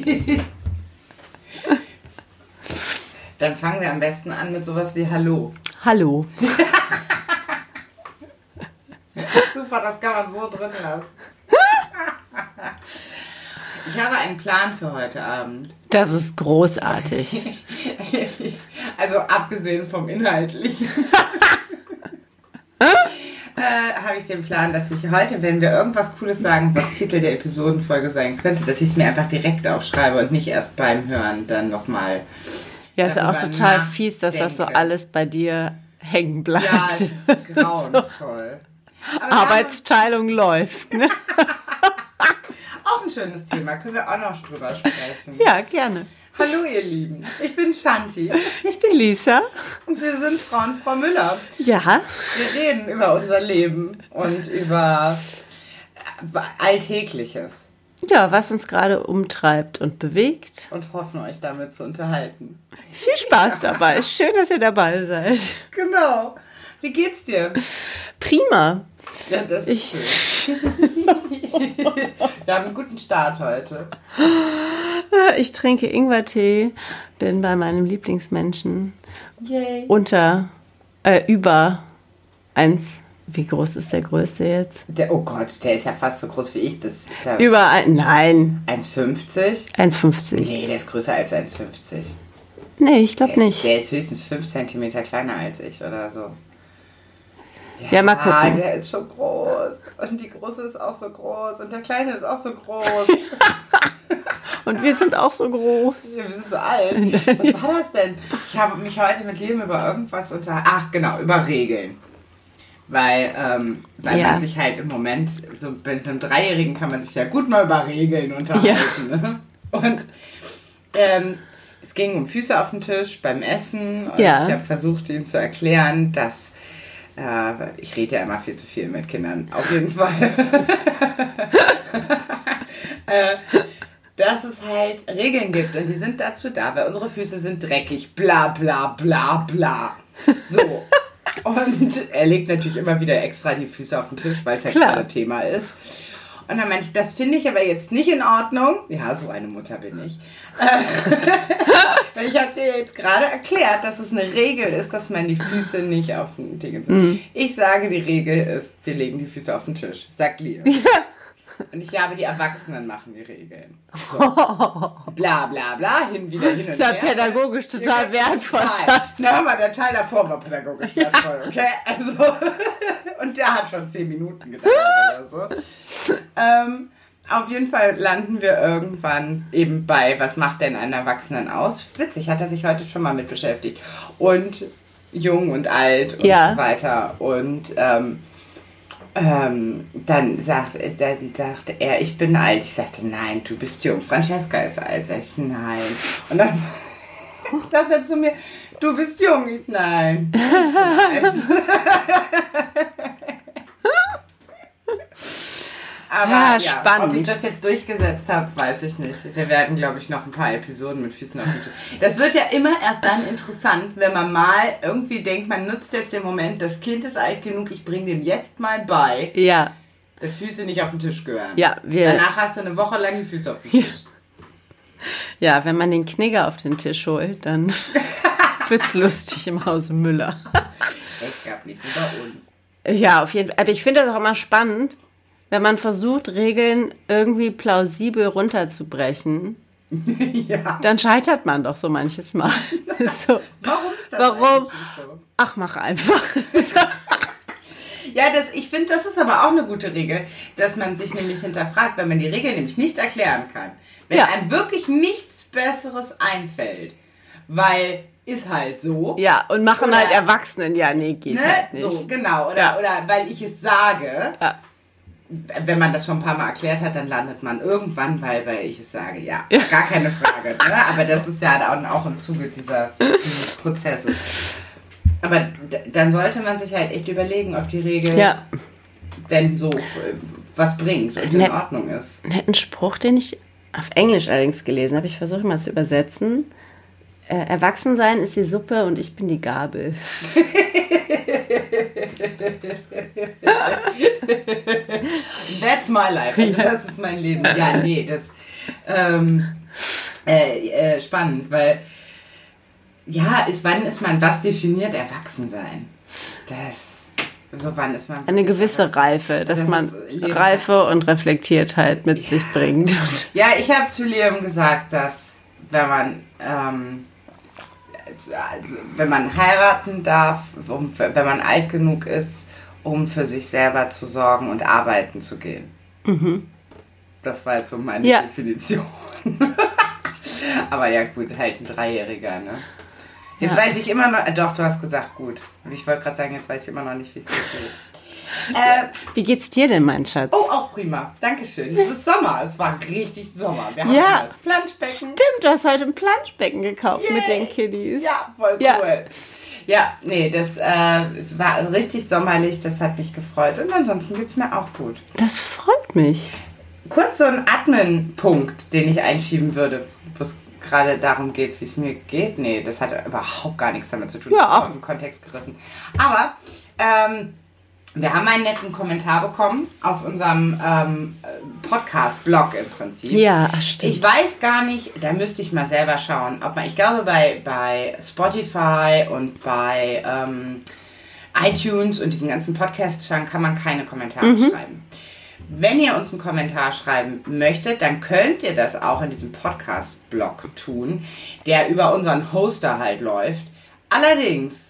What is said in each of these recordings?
Dann fangen wir am besten an mit sowas wie Hallo. Hallo. Super, das kann man so drin lassen. Ich habe einen Plan für heute Abend. Das ist großartig. Also abgesehen vom Inhaltlichen. Äh, habe ich den Plan, dass ich heute, wenn wir irgendwas Cooles sagen, was Titel der Episodenfolge sein könnte, dass ich es mir einfach direkt aufschreibe und nicht erst beim Hören dann nochmal. Ja, ist ja auch total fies, dass das so alles bei dir hängen bleibt. Ja, es ist grauenvoll. Aber Arbeitsteilung läuft. Ne? auch ein schönes Thema, können wir auch noch drüber sprechen. Ja, gerne. Hallo ihr Lieben, ich bin Shanti Ich bin Lisa. und wir sind Frau und Frau Müller. Ja, Wir reden über unser Leben und über äh, Alltägliches ja, was uns gerade umtreibt und bewegt. und hoffen euch damit zu unterhalten. Viel Spaß dabei. Schön, dass ihr dabei seid. Genau. Wie geht's dir? Prima. Ja, das ist Ich- schön. Wir haben einen guten Start heute. Ich trinke Ingwertee, bin bei meinem Lieblingsmenschen Yay. unter, äh, über eins. Wie groß ist der größte jetzt? Der, oh Gott, der ist ja fast so groß wie ich. Das, der, Über ein, nein, 1,50? 1,50. Nee, der ist größer als 1,50. Nee, ich glaube ist, nicht. der ist höchstens 5 cm kleiner als ich oder so. Ja, mal gucken. der ist so groß. Und die große ist auch so groß. Und der kleine ist auch so groß. Und wir sind auch so groß. Ja, Wir sind so alt. Was war das denn? Ich habe mich heute mit Leben über irgendwas unter... Ach, genau, über Regeln. Weil, ähm, weil Ja. man sich halt im Moment, so mit einem Dreijährigen kann man sich ja gut mal über Regeln unterhalten. Ne? Und ähm, es ging um Füße auf dem Tisch beim Essen. Und Ja. ich habe versucht, ihm zu erklären, dass... Äh, ich rede ja immer viel zu viel mit Kindern. Auf jeden Fall. äh, dass es halt Regeln gibt und die sind dazu da, weil unsere Füße sind dreckig, bla bla bla bla. So. Und er legt natürlich immer wieder extra die Füße auf den Tisch, weil es halt Klar. gerade Thema ist. Und dann meinte ich, das finde ich aber jetzt nicht in Ordnung. Ja, so eine Mutter bin ich. Weil ich habe dir jetzt gerade erklärt, dass es eine Regel ist, dass man die Füße nicht auf den Ding Mhm. Ich sage, die Regel ist, wir legen die Füße auf den Tisch. Sagt Lia. Und ich habe die Erwachsenen machen die Regeln. So. Bla bla bla, hin, wieder hin und Das ist ja her. pädagogisch total Ja, wertvoll. total. Na, hör mal, der Teil davor war pädagogisch wertvoll, okay? Also, und der hat schon zehn Minuten gedauert oder so. Ähm, auf jeden Fall landen wir irgendwann eben bei, was macht denn einen Erwachsenen aus? Witzig, hat er sich heute schon mal mit beschäftigt. Und jung und alt und Ja. so weiter. Und ähm, ähm, dann sagt, dann sagte er, ich bin alt. Ich sagte, nein, du bist jung. Francesca ist alt. Sag ich, nein. Und dann sagt er zu mir, du bist jung. Ich, nein, ich bin alt. Aber Ja, ja, spannend. ob ich das jetzt durchgesetzt habe, weiß ich nicht. Wir werden, glaube ich, noch ein paar Episoden mit Füßen auf dem Tisch. Das wird ja immer erst dann interessant, wenn man mal irgendwie denkt, man nutzt jetzt den Moment, das Kind ist alt genug, ich bringe dem jetzt mal bei, Ja, dass Füße nicht auf den Tisch gehören. Ja, wir- Danach hast du eine Woche lang die Füße auf dem Tisch. ja, wenn man den Knigger auf den Tisch holt, dann wird's lustig im Hause Müller. Das gab nicht bei uns. Ja, auf jeden Fall. Aber ich finde das auch immer spannend, wenn man versucht, Regeln irgendwie plausibel runterzubrechen. ja. Dann scheitert man doch so manches Mal. so, Warum ist das Warum? so? ach, mach einfach. Ja, das, ich finde, das ist aber auch eine gute Regel, dass man sich nämlich hinterfragt, wenn man die Regel nämlich nicht erklären kann. Wenn Ja. einem wirklich nichts Besseres einfällt, weil ist halt so. ja, und machen Oder- halt Erwachsenen. Ja, nee, geht Ne? halt nicht. So, genau. Oder, Ja. oder weil ich es sage. Ja. Wenn man das schon ein paar Mal erklärt hat, dann landet man irgendwann bei, weil ich es sage. Ja, gar keine Frage. ne? Aber das ist ja dann auch im Zuge dieser, dieses Prozesses. Aber dann sollte man sich halt echt überlegen, ob die Regel Ja, denn so äh, was bringt und in Ordnung ist. einen netten Spruch, den ich auf Englisch allerdings gelesen habe. Ich versuche mal zu übersetzen. Äh, Erwachsensein ist die Suppe und ich bin die Gabel. That's my life. Also das ist mein Leben. Ja, nee, das. Ähm, äh, äh, spannend, weil ja, ist, wann ist man, was definiert Erwachsensein? Das, so wann ist man. Eine gewisse erwachsen? Reife, dass Das man Leben. Reife und Reflektiertheit mit sich bringt. Ja, ich habe zu Liam gesagt, dass wenn man ähm, also, wenn man heiraten darf, um, wenn man alt genug ist, um für sich selber zu sorgen und arbeiten zu gehen. Das war jetzt so meine Ja. Definition. Aber ja, gut, halt ein Dreijähriger, ne? Jetzt Ja. weiß ich immer noch, äh, doch, du hast gesagt, gut. Und ich wollte gerade sagen, jetzt weiß ich immer noch nicht, wie es dir geht. Äh, Wie geht's dir denn, mein Schatz? oh, auch prima. Dankeschön. Es ist Sommer. Es war richtig Sommer. Wir haben Ja. das Planschbecken. Stimmt, du hast heute ein Planschbecken gekauft mit Yay. den Kiddies. Ja, voll cool. Ja, nee, das äh, es war richtig sommerlich, das hat mich gefreut. Und ansonsten geht's mir auch gut. Das freut mich. Kurz so ein Admin-Punkt, den ich einschieben würde, wo es gerade darum geht, wie es mir geht. Nee, das hat überhaupt gar nichts damit zu tun. Ja, auch. aus dem Kontext gerissen. Aber ähm, wir haben einen netten Kommentar bekommen auf unserem ähm, Podcast-Blog im Prinzip. Ja, stimmt. Ich weiß gar nicht, da müsste ich mal selber schauen, ob man, ich glaube bei, bei Spotify und bei ähm, iTunes und diesen ganzen Podcast-Scharen kann man keine Kommentare Mhm. schreiben. Wenn ihr uns einen Kommentar schreiben möchtet, dann könnt ihr das auch in diesem Podcast-Blog tun, der über unseren Hoster halt läuft. Allerdings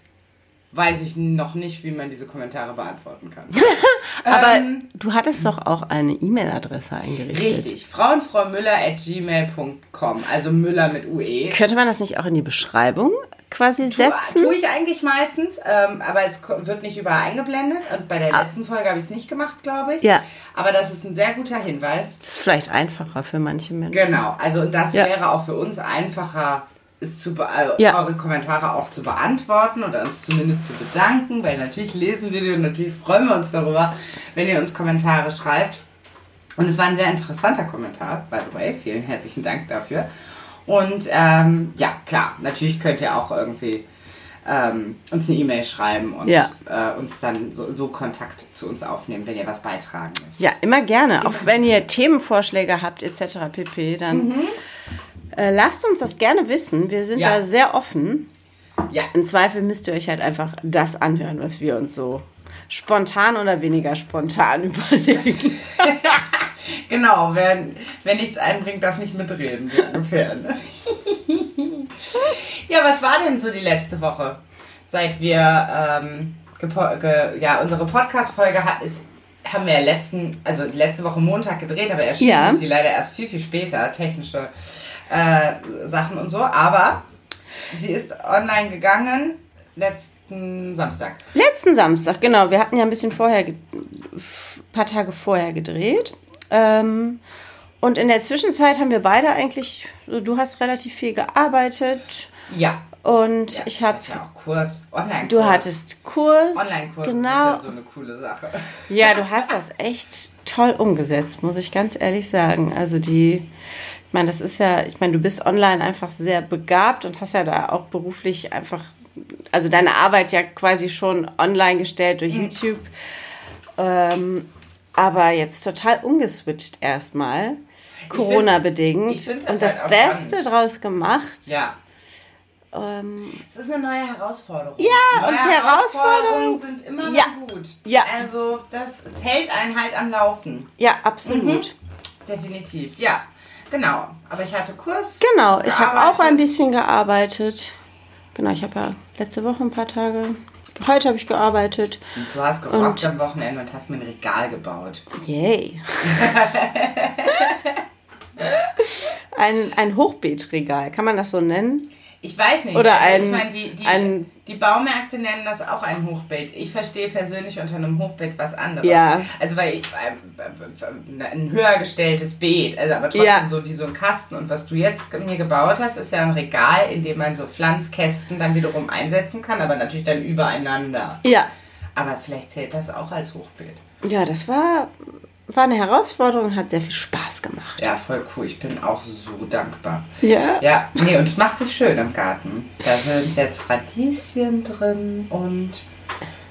weiß ich noch nicht, wie man diese Kommentare beantworten kann. Aber Ähm, du hattest doch auch eine E-Mail-Adresse eingerichtet. Richtig, frauenfraumüller at gmail.com, also Müller mit UE. Könnte man das nicht auch in die Beschreibung quasi setzen? Tue ich eigentlich meistens, ähm, aber es wird nicht überall eingeblendet. Und bei der letzten Folge habe ich es nicht gemacht, glaube ich. Ah. Ja. Aber das ist ein sehr guter Hinweis. Das ist vielleicht einfacher für manche Menschen. Genau, also das Ja. wäre auch für uns einfacher, es zu be äh, Ja. eure Kommentare auch zu beantworten oder uns zumindest zu bedanken, weil natürlich lesen wir die und natürlich freuen wir uns darüber, wenn ihr uns Kommentare schreibt. Und es war ein sehr interessanter Kommentar, by the way. Vielen herzlichen Dank dafür. Und ähm, ja, klar, natürlich könnt ihr auch irgendwie ähm, uns eine E-Mail schreiben und Ja. äh, uns dann so, so Kontakt zu uns aufnehmen, wenn ihr was beitragen möchtet. Ja, immer gerne. Auch wenn ihr Themenvorschläge habt etc. pp, dann äh, lasst uns das gerne wissen. Wir sind Ja. da sehr offen. Ja, Im Zweifel müsst ihr euch halt einfach das anhören, was wir uns so spontan oder weniger spontan überlegen. Genau, wer, wer nichts einbringt, darf nicht mitreden, so ungefähr. Ne? ja, was war denn so die letzte Woche? Seit wir ähm, ja, unsere Podcast-Folge hat, ist, haben wir ja letzten, also letzte Woche Montag gedreht, aber erschienen Ja. sie leider erst viel, viel später, technische äh, Sachen und so. Aber sie ist online gegangen letzten Samstag. Letzten Samstag, genau. Wir hatten ja ein bisschen vorher, f- paar Tage vorher gedreht. Ähm, und in der Zwischenzeit haben wir beide eigentlich, du hast relativ viel gearbeitet Ja. und ja ich habe, hatte ja auch Kurs, Online-Kurs. du hattest Kurs. Online-Kurs Genau. ist ja so eine coole Sache. Ja, du hast das echt toll umgesetzt, muss ich ganz ehrlich sagen. Also die, ich meine, das ist ja, ich meine, du bist online einfach sehr begabt und hast ja da auch beruflich einfach, also deine Arbeit ja quasi schon online gestellt durch YouTube. Ähm, aber jetzt total umgeswitcht erstmal. Corona-bedingt. ich find das Und das halt Beste spannend. draus gemacht. Ja. Ähm, Es ist eine neue Herausforderung. Ja, neue und die Herausforderungen- sind immer Ja. gut. Ja. Also, das hält einen halt am Laufen. ja, absolut. Definitiv. Ja. Genau. Aber ich hatte Kurs. Genau, ich habe auch ein bisschen gearbeitet. Genau, ich habe ja letzte Woche ein paar Tage. Heute habe ich gearbeitet. Und Du hast gerockt am Wochenende und hast mir ein Regal gebaut. Yay. ein, ein Hochbeetregal, kann man das so nennen? Ich weiß nicht. Oder also ein- ich meine, die, die, ein- die Baumärkte nennen das auch ein Hochbeet. Ich verstehe persönlich unter einem Hochbeet was anderes. Ja. Also weil ich, äh, ein höher gestelltes Beet, also aber trotzdem Ja. so wie so ein Kasten. Und was du jetzt mir gebaut hast, ist ja ein Regal, in dem man so Pflanzkästen dann wiederum einsetzen kann, aber natürlich dann übereinander. Ja. Aber vielleicht zählt das auch als Hochbeet. Ja, das war, war eine Herausforderung und hat sehr viel Spaß gemacht. Ja, voll cool. Ich bin auch so dankbar. Ja. Ja, nee, und es macht sich schön im Garten. Da sind jetzt Radieschen drin und.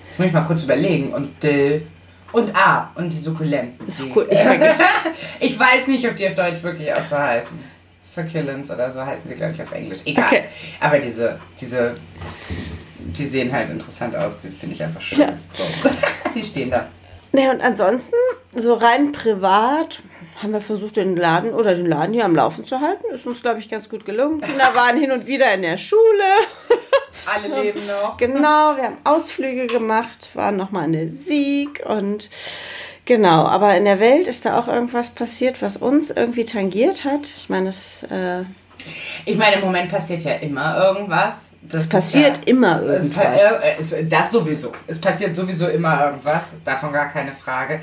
Jetzt muss ich mal kurz überlegen. Und Dill. Und ah, und die Sukkulenten. Cool. Ich. Ich weiß nicht, ob die auf Deutsch wirklich auch so heißen. Succulents oder so heißen die, glaube ich, auf Englisch. Egal. Okay. Aber diese, diese, die sehen halt interessant aus. Die finde ich einfach schön. Ja. So. Die stehen da. Ne, und ansonsten, so rein privat, haben wir versucht, den Laden oder den Laden hier am Laufen zu halten. Ist uns, glaube ich, ganz gut gelungen. Kinder waren hin und wieder in der Schule. Alle leben noch. Genau, wir haben Ausflüge gemacht, waren nochmal in der Sieg und genau, aber in der Welt ist da auch irgendwas passiert, was uns irgendwie tangiert hat. Ich meine, es, äh, Ich meine, im Moment passiert ja immer irgendwas. Das passiert ja, immer irgendwas. äh, es, das sowieso. Es passiert sowieso immer irgendwas. Davon gar keine Frage.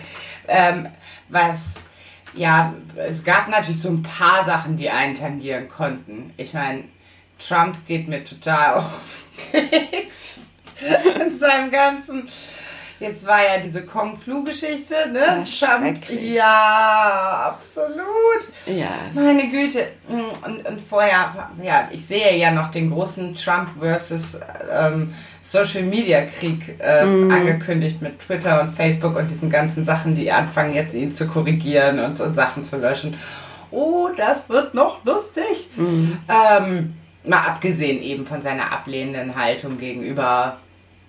Ähm, was, ja, es gab natürlich so ein paar Sachen, die einen tangieren konnten. Ich meine, Trump geht mir total auf Keks. In seinem ganzen. Jetzt war ja diese Kong-Flu-Geschichte, ne? Ja. Ja, absolut. Ja. Meine Güte. Und, und vorher, ja, ich sehe ja noch den großen Trump versus ähm, Social Media Krieg äh, angekündigt mit Twitter und Facebook und diesen ganzen Sachen, die anfangen jetzt ihn zu korrigieren und, und Sachen zu löschen. Oh, das wird noch lustig. Ähm, mal abgesehen eben von seiner ablehnenden Haltung gegenüber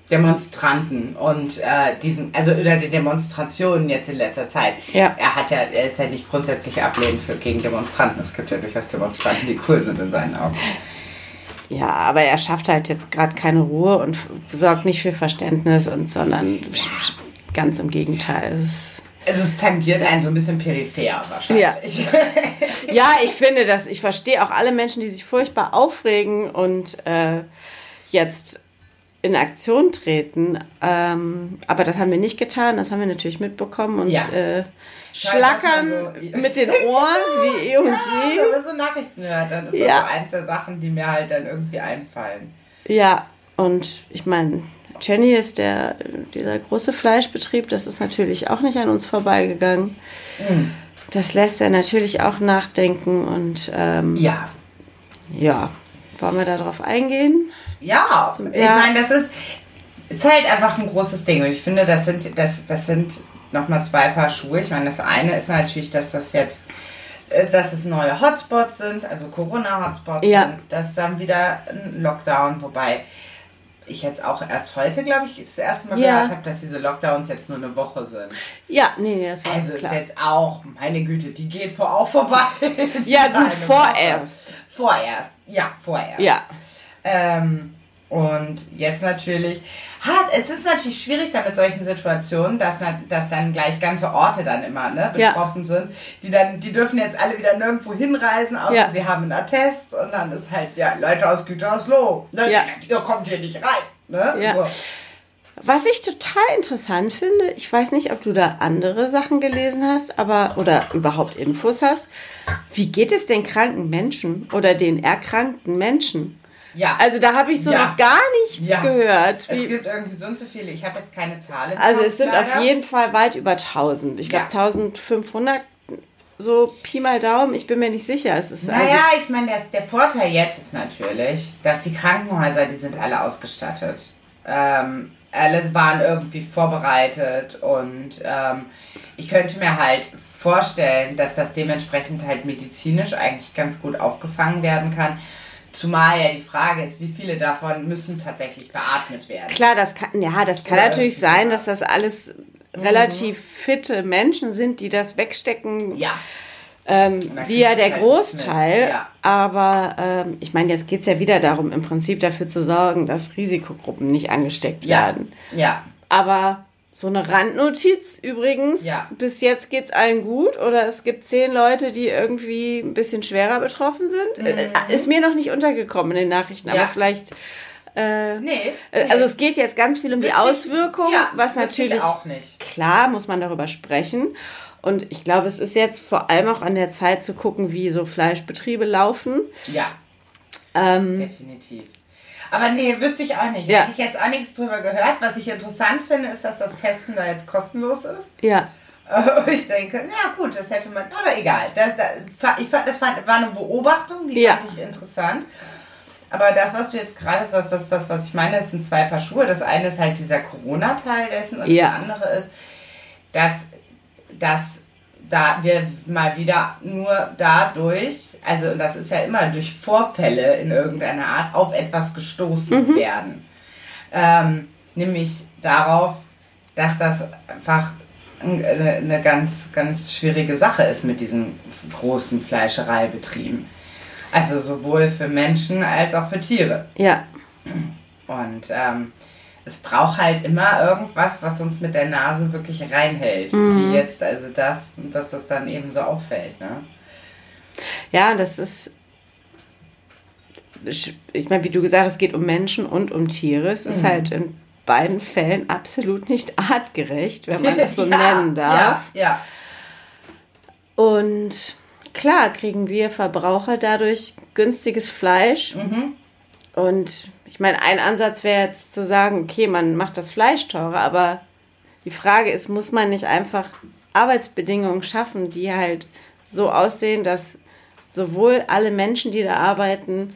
Demonstranten und äh, diesen, also oder den Demonstrationen jetzt in letzter Zeit. Ja. Er hat ja, er ist ja nicht grundsätzlich ablehnend für, gegen Demonstranten. Es gibt ja durchaus Demonstranten, die cool sind in seinen Augen. Ja, aber er schafft halt jetzt gerade keine Ruhe und sorgt nicht für Verständnis und sondern ganz im Gegenteil. Es ist Also es tangiert einen so ein bisschen peripher wahrscheinlich. Ja, ich finde das, ich verstehe auch alle Menschen, die sich furchtbar aufregen und äh, jetzt in Aktion treten. Ähm, aber das haben wir nicht getan, das haben wir natürlich mitbekommen und Ja. äh, schlackern so- mit den Ohren wie eh und Ja, je. wenn man so Nachrichten hört, dann ist das Ja. so eins der Sachen, die mir halt dann irgendwie einfallen. Ja, und ich meine, Jenny ist der, dieser große Fleischbetrieb, das ist natürlich auch nicht an uns vorbeigegangen. Mhm. Das lässt ja natürlich auch nachdenken und ähm, Ja. ja, wollen wir darauf eingehen? Ja, ich meine, das ist, ist halt einfach ein großes Ding. Und ich finde, das sind, das, das sind nochmal zwei Paar Schuhe. Ich meine, das eine ist natürlich, dass das jetzt, äh, dass es neue Hotspots sind, also Corona-Hotspots Ja. sind. Das ist dann wieder ein Lockdown, wobei ich jetzt auch erst heute, glaube ich, das erste Mal Ja. gehört habe, dass diese Lockdowns jetzt nur eine Woche sind. Ja, nee, nee, das war Also klar. ist jetzt auch, meine Güte, die geht vor auch vorbei. Ja, gut, vorerst. Woche. Vorerst, ja, vorerst. Ja. Ähm, und jetzt natürlich, hat, es ist natürlich schwierig da mit solchen Situationen, dass, dass dann gleich ganze Orte dann immer ne, Ja. betroffen sind. Die dann, die dürfen jetzt alle wieder nirgendwo hinreisen, außer Ja. sie haben einen Attest und dann ist halt, ja, Leute aus Gütersloh, ne, Ja. ihr kommt hier nicht rein. Ne? Ja. So. Was ich total interessant finde, ich weiß nicht, ob du da andere Sachen gelesen hast, aber oder überhaupt Infos hast. Wie geht es den kranken Menschen oder den erkrankten Menschen? Ja. Also da habe ich so Ja. noch gar nichts Ja. gehört. es Wie, gibt irgendwie so und so viele, ich habe jetzt keine Zahlen. also es sind leider. auf jeden Fall weit über 1000. Ich glaube Ja. 1500, so Pi mal Daumen. Ich bin mir nicht sicher. Es ist Naja, also, ich meine, der, der Vorteil jetzt ist natürlich, dass die Krankenhäuser, die sind alle ausgestattet. Ähm, alle waren irgendwie vorbereitet und ähm, ich könnte mir halt vorstellen, dass das dementsprechend halt medizinisch eigentlich ganz gut aufgefangen werden kann. Zumal ja die Frage ist, wie viele davon müssen tatsächlich beatmet werden. klar, das kann, ja, das kann Oder natürlich sein, dass das alles relativ fitte Menschen sind, die das wegstecken Ja, Ähm, wie ja der halt Großteil. ja. Aber ähm, ich meine, jetzt geht es ja wieder darum, im Prinzip dafür zu sorgen, dass Risikogruppen nicht angesteckt ja, werden. ja. Aber so eine Randnotiz übrigens, Ja. bis jetzt geht es allen gut oder es gibt zehn Leute, die irgendwie ein bisschen schwerer betroffen sind. Äh, ist mir noch nicht untergekommen in den Nachrichten, Mhm. Ja. aber vielleicht. Äh, Nee. äh, nee. Also es geht jetzt ganz viel um die Auswirkungen, ja, was natürlich auch nicht. klar muss man darüber sprechen. Und ich glaube, es ist jetzt vor allem auch an der Zeit zu gucken, wie so Fleischbetriebe laufen. Ja. Ähm, Definitiv. Aber nee, wüsste ich auch nicht. Ja. Hätte ich jetzt auch nichts drüber gehört. Was ich interessant finde, ist, dass das Testen da jetzt kostenlos ist. ja, Ich denke, ja gut, das hätte man, aber egal. Das, das, ich fand, das war eine Beobachtung, die Ja. fand ich interessant. Aber das, was du jetzt gerade sagst, das ist das, was ich meine, das sind zwei Paar Schuhe. Das eine ist halt dieser Corona-Teil dessen und Ja. das andere ist, dass, dass da wir mal wieder nur dadurch, also das ist ja immer durch Vorfälle in irgendeiner Art, auf etwas gestoßen werden. Ähm, nämlich darauf, dass das einfach eine, eine ganz, ganz schwierige Sache ist mit diesen großen Fleischereibetrieben. Also sowohl für Menschen als auch für Tiere. Ja. Und ähm, es braucht halt immer irgendwas, was uns mit der Nase wirklich reinhält. Wie jetzt also das, dass das dann eben so auffällt. Ne? Ja, das ist. Ich meine, wie du gesagt hast, es geht um Menschen und um Tiere. Es ist halt in beiden Fällen absolut nicht artgerecht, wenn man das so Ja, nennen darf. Ja, ja. Und klar kriegen wir Verbraucher dadurch günstiges Fleisch. Und ich meine, ein Ansatz wäre jetzt zu sagen, okay, man macht das Fleisch teurer, aber die Frage ist, muss man nicht einfach Arbeitsbedingungen schaffen, die halt so aussehen, dass sowohl alle Menschen, die da arbeiten,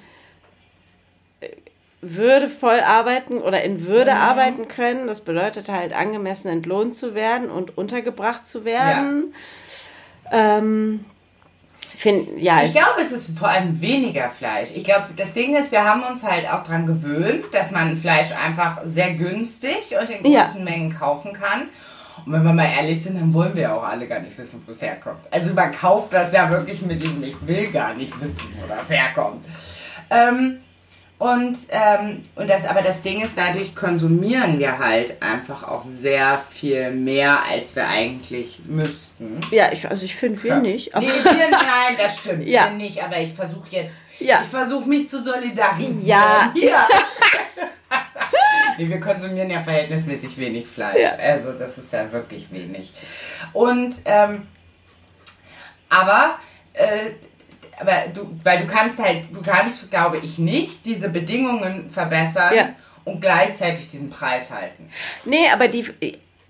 würdevoll arbeiten oder in Würde arbeiten können. Das bedeutet halt angemessen entlohnt zu werden und untergebracht zu werden. Ähm, find, ja, Ich glaube, es ist vor allem weniger Fleisch. Ich glaube, das Ding ist, wir haben uns halt auch dran gewöhnt, dass man Fleisch einfach sehr günstig und in Ja. großen Mengen kaufen kann. Und wenn wir mal ehrlich sind, dann wollen wir ja auch alle gar nicht wissen, wo es herkommt. Also man kauft das ja wirklich mit diesem, ich will gar nicht wissen, wo das herkommt. Ähm, und, ähm, und das, aber das Ding ist, dadurch konsumieren wir halt einfach auch sehr viel mehr, als wir eigentlich müssten. ja, ich, also ich finde wir nicht. Aber Nee, wir, nein, das stimmt. Ja. Wir nicht, aber ich versuche jetzt, Ja. ich versuche mich zu solidarisieren. Ja. ja. nee, wir konsumieren ja verhältnismäßig wenig Fleisch. Ja. Also das ist ja wirklich wenig. Und, ähm, aber, äh, aber du, weil du kannst halt, du kannst, glaube ich, nicht diese Bedingungen verbessern Ja. und gleichzeitig diesen Preis halten. Nee, aber die,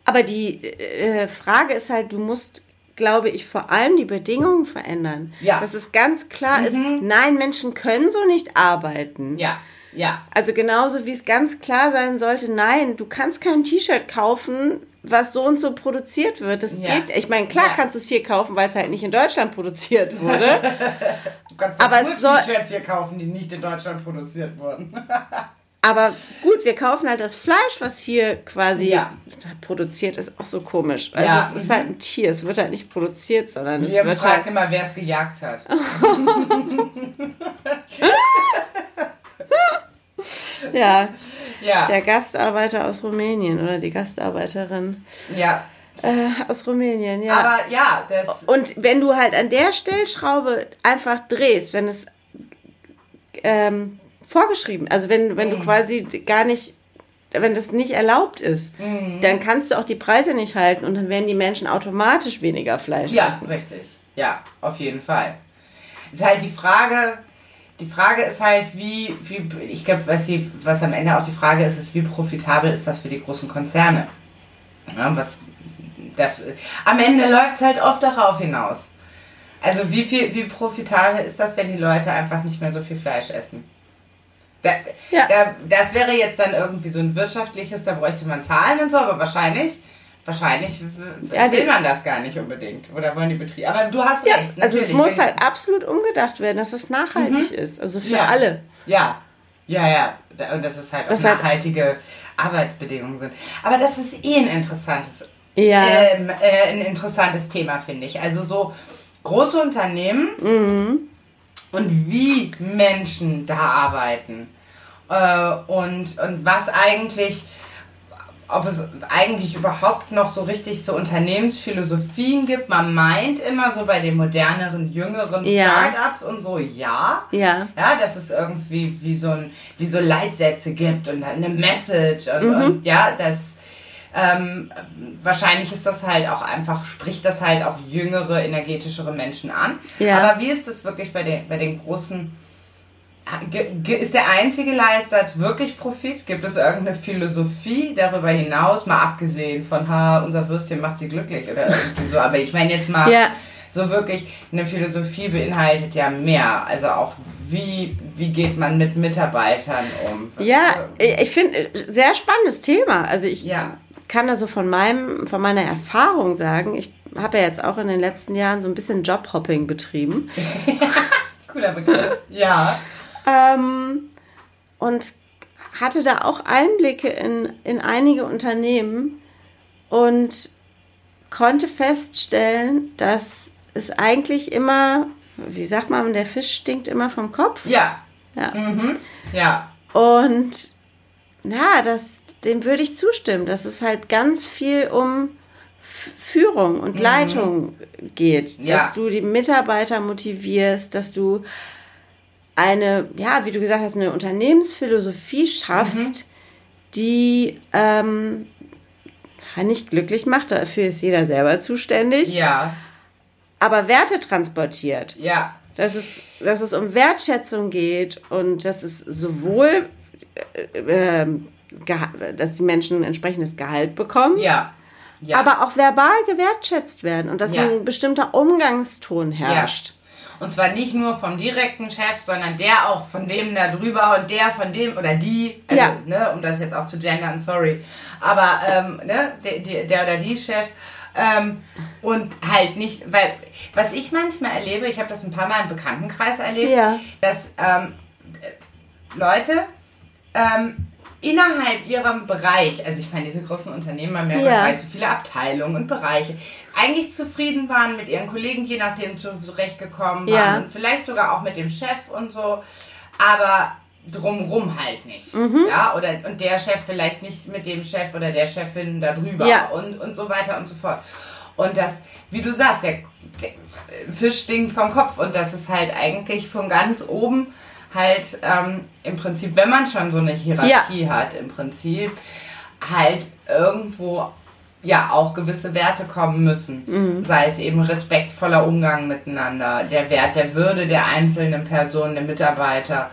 aber die äh, Frage ist halt, du musst, glaube ich, vor allem die Bedingungen verändern. Ja. Dass es ganz klar ist, nein, Menschen können so nicht arbeiten. Ja, ja. Also genauso wie es ganz klar sein sollte, nein, du kannst kein T-Shirt kaufen, was so und so produziert wird. Das Ja. geht. Ich meine, klar Ja. kannst du es hier kaufen, weil es halt nicht in Deutschland produziert wurde. Du kannst Aber es soll- T-Shirts hier kaufen, die nicht in Deutschland produziert wurden. Aber gut, wir kaufen halt das Fleisch, was hier quasi Ja. produziert ist, auch so komisch. Also Ja, es ist mhm. halt ein Tier, es wird halt nicht produziert, sondern es Liam wird fragt halt. immer, wer es gejagt hat. Ja, Ja, der Gastarbeiter aus Rumänien oder die Gastarbeiterin ja. äh, aus Rumänien, ja. Aber ja, das. Und wenn du halt an der Stellschraube einfach drehst, wenn es ähm, vorgeschrieben, also wenn, wenn du Mhm. quasi gar nicht, wenn das nicht erlaubt ist, Mhm. dann kannst du auch die Preise nicht halten und dann werden die Menschen automatisch weniger Fleisch Ja, essen. richtig. Ja, auf jeden Fall. Ist halt die Frage. Die Frage ist halt, wie, wie ich glaube, was, sie- was am Ende auch die Frage ist, ist, wie profitabel ist das für die großen Konzerne? Ja, was, das, am Ende läuft es halt oft darauf hinaus. Also wie viel, wie profitabel ist das, wenn die Leute einfach nicht mehr so viel Fleisch essen? Da, Ja. da, das wäre jetzt dann irgendwie so ein wirtschaftliches, da bräuchte man Zahlen und so, aber wahrscheinlich, wahrscheinlich Ja, will man das gar nicht unbedingt. Oder wollen die Betriebe? Aber du hast Ja, recht. also es muss halt absolut umgedacht werden, dass es nachhaltig ist. Also für Mhm. Ja. alle. Ja, ja, ja. Und dass es halt auch Das halt- nachhaltige Arbeitsbedingungen sind. Aber das ist eh ein interessantes, Ja. ähm, äh, ein interessantes Thema, finde ich. Also so große Unternehmen Mhm. und wie Menschen da arbeiten. Äh, und, und was eigentlich, ob es eigentlich überhaupt noch so richtig so Unternehmensphilosophien gibt. Man meint immer so bei den moderneren, jüngeren Ja. Startups und so, ja. Ja. Ja, dass es irgendwie wie so, ein, wie so Leitsätze gibt und eine Message und, Mhm. und ja, das ähm, wahrscheinlich ist das halt auch einfach, spricht das halt auch jüngere, energetischere Menschen an. Ja. Aber wie ist das wirklich bei den, bei den großen Ist der einzige Leistet wirklich Profit? Gibt es irgendeine Philosophie darüber hinaus, mal abgesehen von, ha, unser Würstchen macht sie glücklich oder irgendwie so? Aber ich meine jetzt mal, Ja. so wirklich, eine Philosophie beinhaltet ja mehr. Also auch, wie, wie geht man mit Mitarbeitern um? Ja, ich finde, sehr spannendes Thema. Also ich Ja. kann da so von meinem, von meiner Erfahrung sagen, ich habe ja jetzt auch in den letzten Jahren so ein bisschen Jobhopping betrieben. Cooler Begriff. Ja. Ähm, und hatte da auch Einblicke in, in einige Unternehmen und konnte feststellen, dass es eigentlich immer, wie sagt man, der Fisch stinkt immer vom Kopf. Ja. Ja. Mhm. Ja. Und na, das, dem würde ich zustimmen, dass es halt ganz viel um Führung und Leitung geht. Ja. Dass du die Mitarbeiter motivierst, dass du eine, ja, wie du gesagt hast, eine Unternehmensphilosophie schaffst, die ähm, nicht glücklich macht, dafür ist jeder selber zuständig, Ja. aber Werte transportiert Ja. dass es, dass es um Wertschätzung geht und dass es sowohl, äh, ähm, dass die Menschen ein entsprechendes Gehalt bekommen, Ja. Ja. aber auch verbal gewertschätzt werden und dass Ja. ein bestimmter Umgangston herrscht. Und zwar nicht nur vom direkten Chef, sondern der auch von dem da drüber und der von dem oder die, also, Ja. ne, um das jetzt auch zu gendern, sorry. Aber ähm, ne, der, der, der oder die Chef. Ähm, und halt nicht, weil was ich manchmal erlebe, ich habe das ein paar Mal im Bekanntenkreis erlebt, Ja. dass ähm, äh, Leute ähm, innerhalb ihrem Bereich, also ich meine, diese großen Unternehmen haben ja, Ja. so viele Abteilungen und Bereiche, eigentlich zufrieden waren mit ihren Kollegen, je nachdem zu- zurechtgekommen waren Ja. und vielleicht sogar auch mit dem Chef und so, aber drumrum halt nicht. Mhm. Ja, oder und der Chef vielleicht nicht mit dem Chef oder der Chefin da drüber Ja. und, und so weiter und so fort. Und das, wie du sagst, der, der Fisch stinkt vom Kopf und das ist halt eigentlich von ganz oben halt ähm, im Prinzip, wenn man schon so eine Hierarchie hat, im Prinzip halt irgendwo ja auch gewisse Werte kommen müssen. Sei es eben respektvoller Umgang miteinander, der Wert der Würde der einzelnen Person, der Mitarbeiter.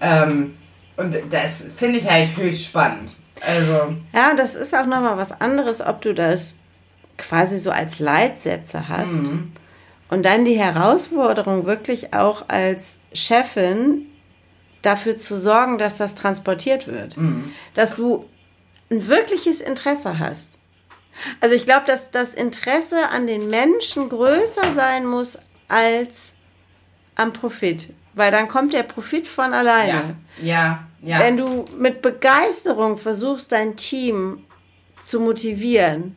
Ähm, und das finde ich halt höchst spannend. Also, Ja, das ist auch nochmal was anderes, ob du das quasi so als Leitsätze hast und dann die Herausforderung wirklich auch als Chefin dafür zu sorgen, dass das transportiert wird. Dass du ein wirkliches Interesse hast. Also ich glaube, dass das Interesse an den Menschen größer sein muss als am Profit. Weil dann kommt der Profit von alleine. ja, ja, ja. Wenn du mit Begeisterung versuchst, dein Team zu motivieren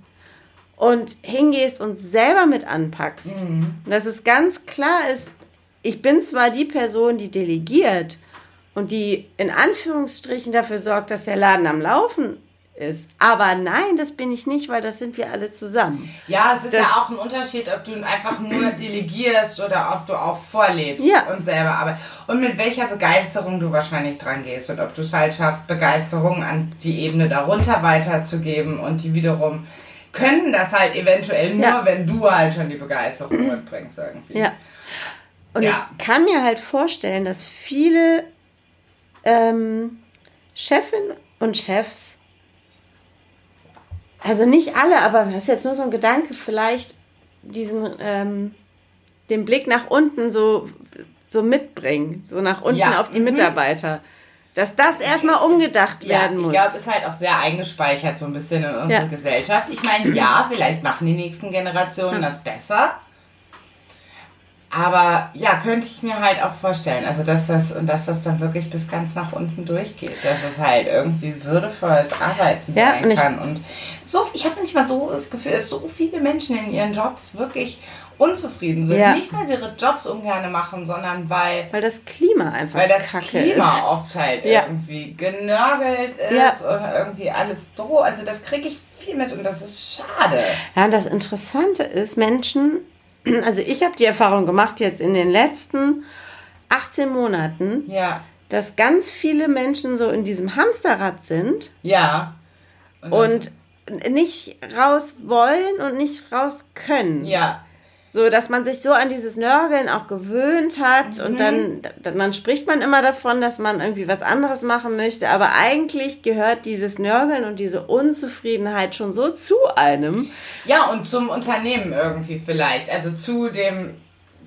und hingehst und selber mit anpackst, Mhm. dass es ganz klar ist, ich bin zwar die Person, die delegiert und die in Anführungsstrichen dafür sorgt, dass der Laden am Laufen ist, aber nein, das bin ich nicht, weil das sind wir alle zusammen. Ja, es ist Das- ja auch ein Unterschied, ob du einfach nur delegierst oder ob du auch vorlebst Ja. und selber arbeitest. Und mit welcher Begeisterung du wahrscheinlich dran gehst und ob du es halt schaffst, Begeisterung an die Ebene darunter weiterzugeben und die wiederum können das halt eventuell nur, Ja. wenn du halt schon die Begeisterung mitbringst irgendwie. Ja. Und Ja. ich kann mir halt vorstellen, dass viele ähm, Chefinnen und Chefs, also nicht alle, aber das ist jetzt nur so ein Gedanke, vielleicht diesen ähm, den Blick nach unten so, so mitbringen, so nach unten Ja, auf die mhm. Mitarbeiter. Dass das erstmal umgedacht Ja, werden muss. ich glaube, es ist halt auch sehr eingespeichert so ein bisschen in unserer Ja. Gesellschaft. Ich meine, ja, vielleicht machen die nächsten Generationen das besser. Aber ja, könnte ich mir halt auch vorstellen, also dass das und dass das dann wirklich bis ganz nach unten durchgeht, dass es halt irgendwie würdevolles Arbeiten Ja, sein und ich- kann. Und so, ich habe manchmal so das Gefühl, dass so viele Menschen in ihren Jobs wirklich unzufrieden sind. Ja. Nicht, weil sie ihre Jobs ungern machen, sondern weil weil das Klima einfach weil das kacke Klima ist. oft halt Ja. irgendwie genörgelt ist Ja. und irgendwie alles droh. Also das kriege ich viel mit und das ist schade. Ja, und das Interessante ist, Menschen, also ich habe die Erfahrung gemacht jetzt in den letzten 18 Monaten, Ja, dass ganz viele Menschen so in diesem Hamsterrad sind ja. das- und nicht raus wollen und nicht raus können. ja, So, dass man sich so an dieses Nörgeln auch gewöhnt hat Mhm. und dann, dann, dann spricht man immer davon, dass man irgendwie was anderes machen möchte, aber eigentlich gehört dieses Nörgeln und diese Unzufriedenheit schon so zu einem. ja und zum Unternehmen irgendwie vielleicht, also zu dem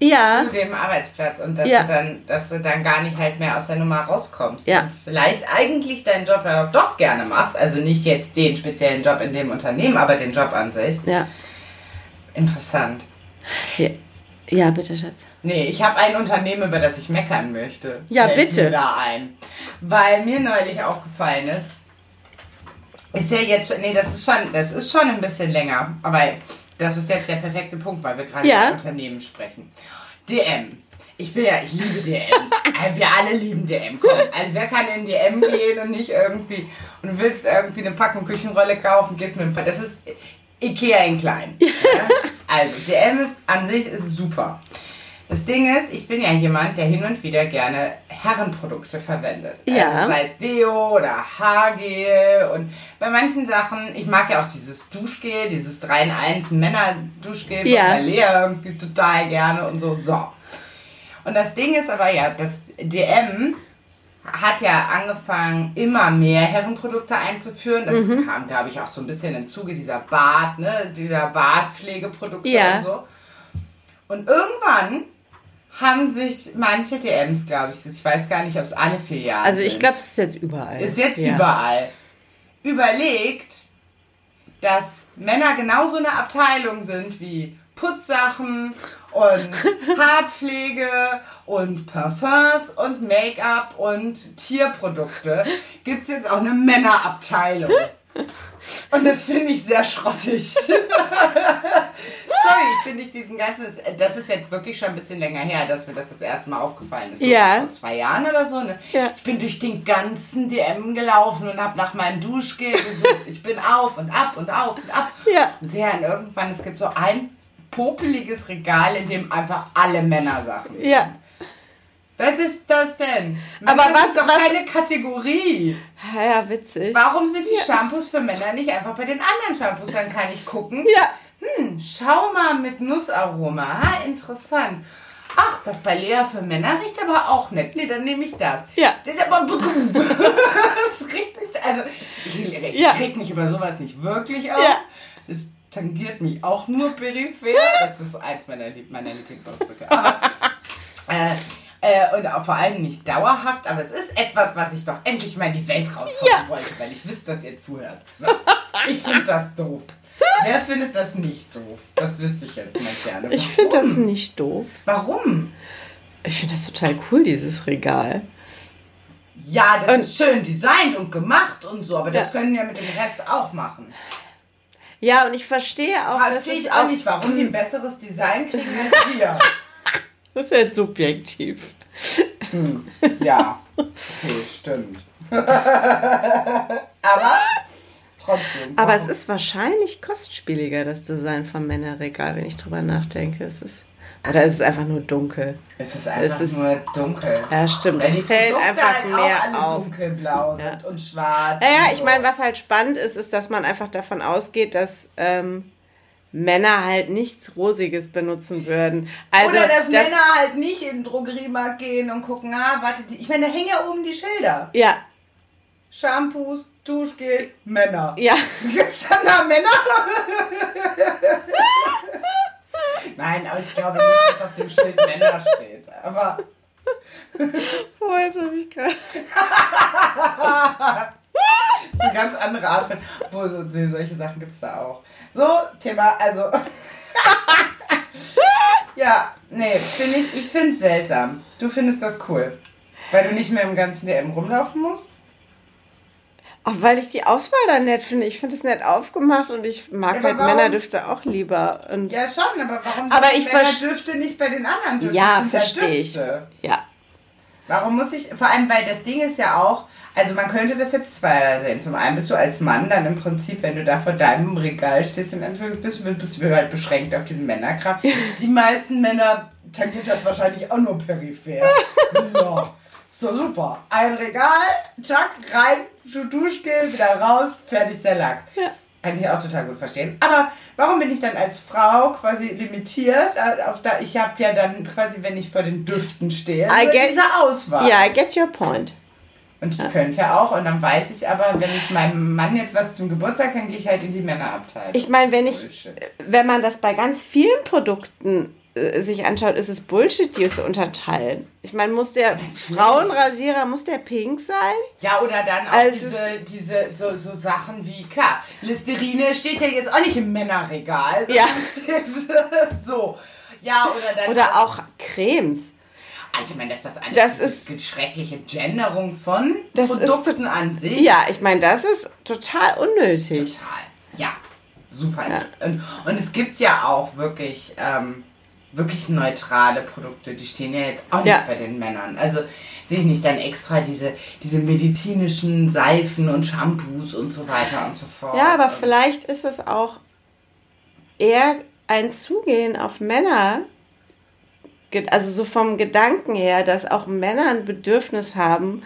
Ja. zu dem Arbeitsplatz und dass Ja. du dann, dass du dann gar nicht halt mehr aus der Nummer rauskommst. Ja. Und vielleicht eigentlich deinen Job ja doch gerne machst. Also nicht jetzt den speziellen Job in dem Unternehmen, aber den Job an sich. Ja. Interessant. Ja, ja bitte, Schatz. Nee, ich habe ein Unternehmen, über das ich meckern möchte. Ja, Fällt bitte. Mir da ein. Weil mir neulich aufgefallen ist, ist ja jetzt, nee, das ist schon, das ist schon ein bisschen länger, aber das ist jetzt der perfekte Punkt, weil wir gerade Ja. über Unternehmen sprechen. DM. Ich bin ja, ich liebe DM. Also wir alle lieben DM. Komm, also wer kann in DM gehen und nicht irgendwie und willst irgendwie eine Packung Küchenrolle kaufen, gehst mit dem Ver- Das ist Ikea in klein. Ja? Also DM ist an sich ist super. Das Ding ist, ich bin ja jemand, der hin und wieder gerne Herrenprodukte verwendet. Ja. Also sei es Deo oder Haargel und bei manchen Sachen, ich mag ja auch dieses Duschgel, dieses 3 in 1 Männer-Duschgel Ja. von Lea irgendwie total gerne und so. So. Und das Ding ist aber ja, das DM hat ja angefangen, immer mehr Herrenprodukte einzuführen. Das Mhm. kam, glaube ich, auch so ein bisschen im Zuge dieser Bad, ne, dieser Badpflegeprodukte Ja. und so. Und irgendwann haben sich manche DMs, glaube ich, ich weiß gar nicht, ob es alle vier Jahre Also ich glaube, es ist jetzt überall. ist jetzt ja. überall, überlegt, dass Männer genauso eine Abteilung sind wie Putzsachen und Haarpflege und Parfums und Make-up und Tierprodukte. Gibt es jetzt auch eine Männerabteilung. Und das finde ich sehr schrottig. Sorry, ich bin nicht diesen ganzen. Das ist jetzt wirklich schon ein bisschen länger her, dass mir das das erste Mal aufgefallen ist. Ja. Vor zwei Jahren oder so. Ne? Ja. Ich bin durch den ganzen DM gelaufen und habe nach meinem Duschgel gesucht. Ich bin auf und ab und auf und ab. Ja. Und dann irgendwann, es gibt so ein popeliges Regal, in dem einfach alle Männersachen sind. Ja. Was ist das denn? Aber das was- ist doch was- keine Kategorie. Ja, witzig. Warum sind die Shampoos für Männer nicht einfach bei den anderen Shampoos? Dann kann ich gucken. Ja. Hm, schau mal mit Nussaroma. Ha, interessant. Ach, das bei Lea für Männer riecht aber auch nett. Nee, dann nehme ich das. Ja. Das ist aber. das regt mich. Also, ich reg, Ja. reg mich über sowas nicht wirklich auf. Ja. Es tangiert mich auch nur peripher. Das ist eins meiner, Lieb meiner Lieblingsausdrücke. Aber, äh, äh, und auch vor allem nicht dauerhaft, aber es ist etwas, was ich doch endlich mal in die Welt raushauen Ja. wollte, weil ich wüsste, dass ihr zuhört. So. Ich finde das doof. Wer findet das nicht doof? Das wüsste ich jetzt mal gerne. Ich finde das Warum? nicht doof. Warum? Ich finde das total cool, dieses Regal. Ja, das Und- ist schön designt und gemacht und so, aber das Ja. können wir mit dem Rest auch machen. Ja, und ich verstehe auch, Verstehe ich auch nicht, warum die ein besseres Design kriegen als wir. Das ist jetzt subjektiv. Ja, okay, stimmt. aber trotzdem. Aber es ist wahrscheinlich kostspieliger, das Design vom Männerregal, wenn ich drüber nachdenke. Es ist, oder ist es einfach nur dunkel? Es ist einfach es ist- nur dunkel. Ja, stimmt. Es die fällt Produkte einfach halt mehr alle auf. dunkelblau sind Ja. und schwarz. Naja, und ich so. meine, was halt spannend ist, ist, dass man einfach davon ausgeht, dass ähm, Männer halt nichts Rosiges benutzen würden. Also, Oder dass Männer halt nicht in den Drogeriemarkt gehen und gucken, ah, warte, die, ich meine, da hängen ja oben die Schilder. Ja, Shampoos, Duschgels, Männer. ja. Gibt's dann da Männer? Nein, aber ich glaube nicht, dass auf dem Schild Männer steht. Aber Oh, jetzt habe ich gerade. eine ganz andere Art von. Wo so, so- solche Sachen gibt's da auch. So, Thema, also. ja, nee, finde ich, ich finde es seltsam. Du findest das cool. Weil du nicht mehr im ganzen DM rumlaufen musst? Auch weil ich die Auswahl da nett finde. Ich finde es nett aufgemacht und ich mag Ja, halt warum- Männerdüfte auch lieber. Und Ja, schon, aber warum Aber ich Männer verst- Düfte nicht bei den anderen Düften? Ja, verstehe ich. Ja. Warum muss ich, vor allem, weil das Ding ist ja auch, also man könnte das jetzt zweierlei sehen. Zum einen bist du als Mann dann im Prinzip, wenn du da vor deinem Regal stehst, in Anführungszeichen, bist, du halt beschränkt auf diesen Männerkram. Die meisten Männer tangiert das wahrscheinlich auch nur peripher. Ja, so super. Ein Regal, tschack, rein, Duschgel, wieder raus, fertig ist der Lack. Ja. Kann ich auch total gut verstehen. Aber warum bin ich dann als Frau quasi limitiert? äh, Auf da, ich habe ja dann quasi, wenn ich vor den Düften stehe, get- diese Auswahl. Ja, I get your point. Und ich könnte ja auch. Und dann weiß ich aber, wenn ich meinem Mann jetzt was zum Geburtstag, dann gehe ich halt in die Männerabteilung. Ich meine, wenn ich, Bullshit. wenn man das bei ganz vielen Produkten sich anschaut, ist es Bullshit, die zu unterteilen. Ich meine, muss der Frauenrasierer, muss der pink sein? Ja, oder dann auch Also diese, diese so, so Sachen wie, klar, Listerine steht ja jetzt auch nicht im Männerregal, Ja. so. Ja, oder dann Oder auch Cremes. Ah, Ich meine, dass das eine Das diese schreckliche Genderung von Das ist Produkten an sich. Ja, ich meine, das ist total unnötig. Total. Ja, super. Ja. Und, und es gibt ja auch wirklich, ähm, wirklich neutrale Produkte, die stehen ja jetzt auch nicht Ja. bei den Männern. Also sehe ich nicht dann extra diese, diese medizinischen Seifen und Shampoos und so weiter und so fort. Ja, aber Und- vielleicht ist es auch eher ein Zugehen auf Männer, also so vom Gedanken her, dass auch Männer ein Bedürfnis haben,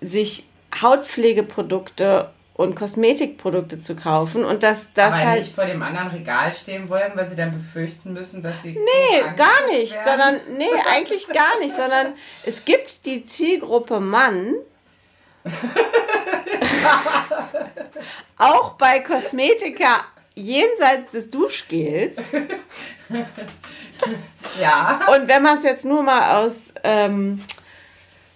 sich Hautpflegeprodukte und Kosmetikprodukte zu kaufen und dass das aber halt nicht vor dem anderen Regal stehen wollen, weil sie dann befürchten müssen, dass sie. Nee, gar nicht, werden. sondern nee, eigentlich gar nicht, sondern es gibt die Zielgruppe Mann auch bei Kosmetika jenseits des Duschgels. Ja. Und wenn man es jetzt nur mal aus ähm,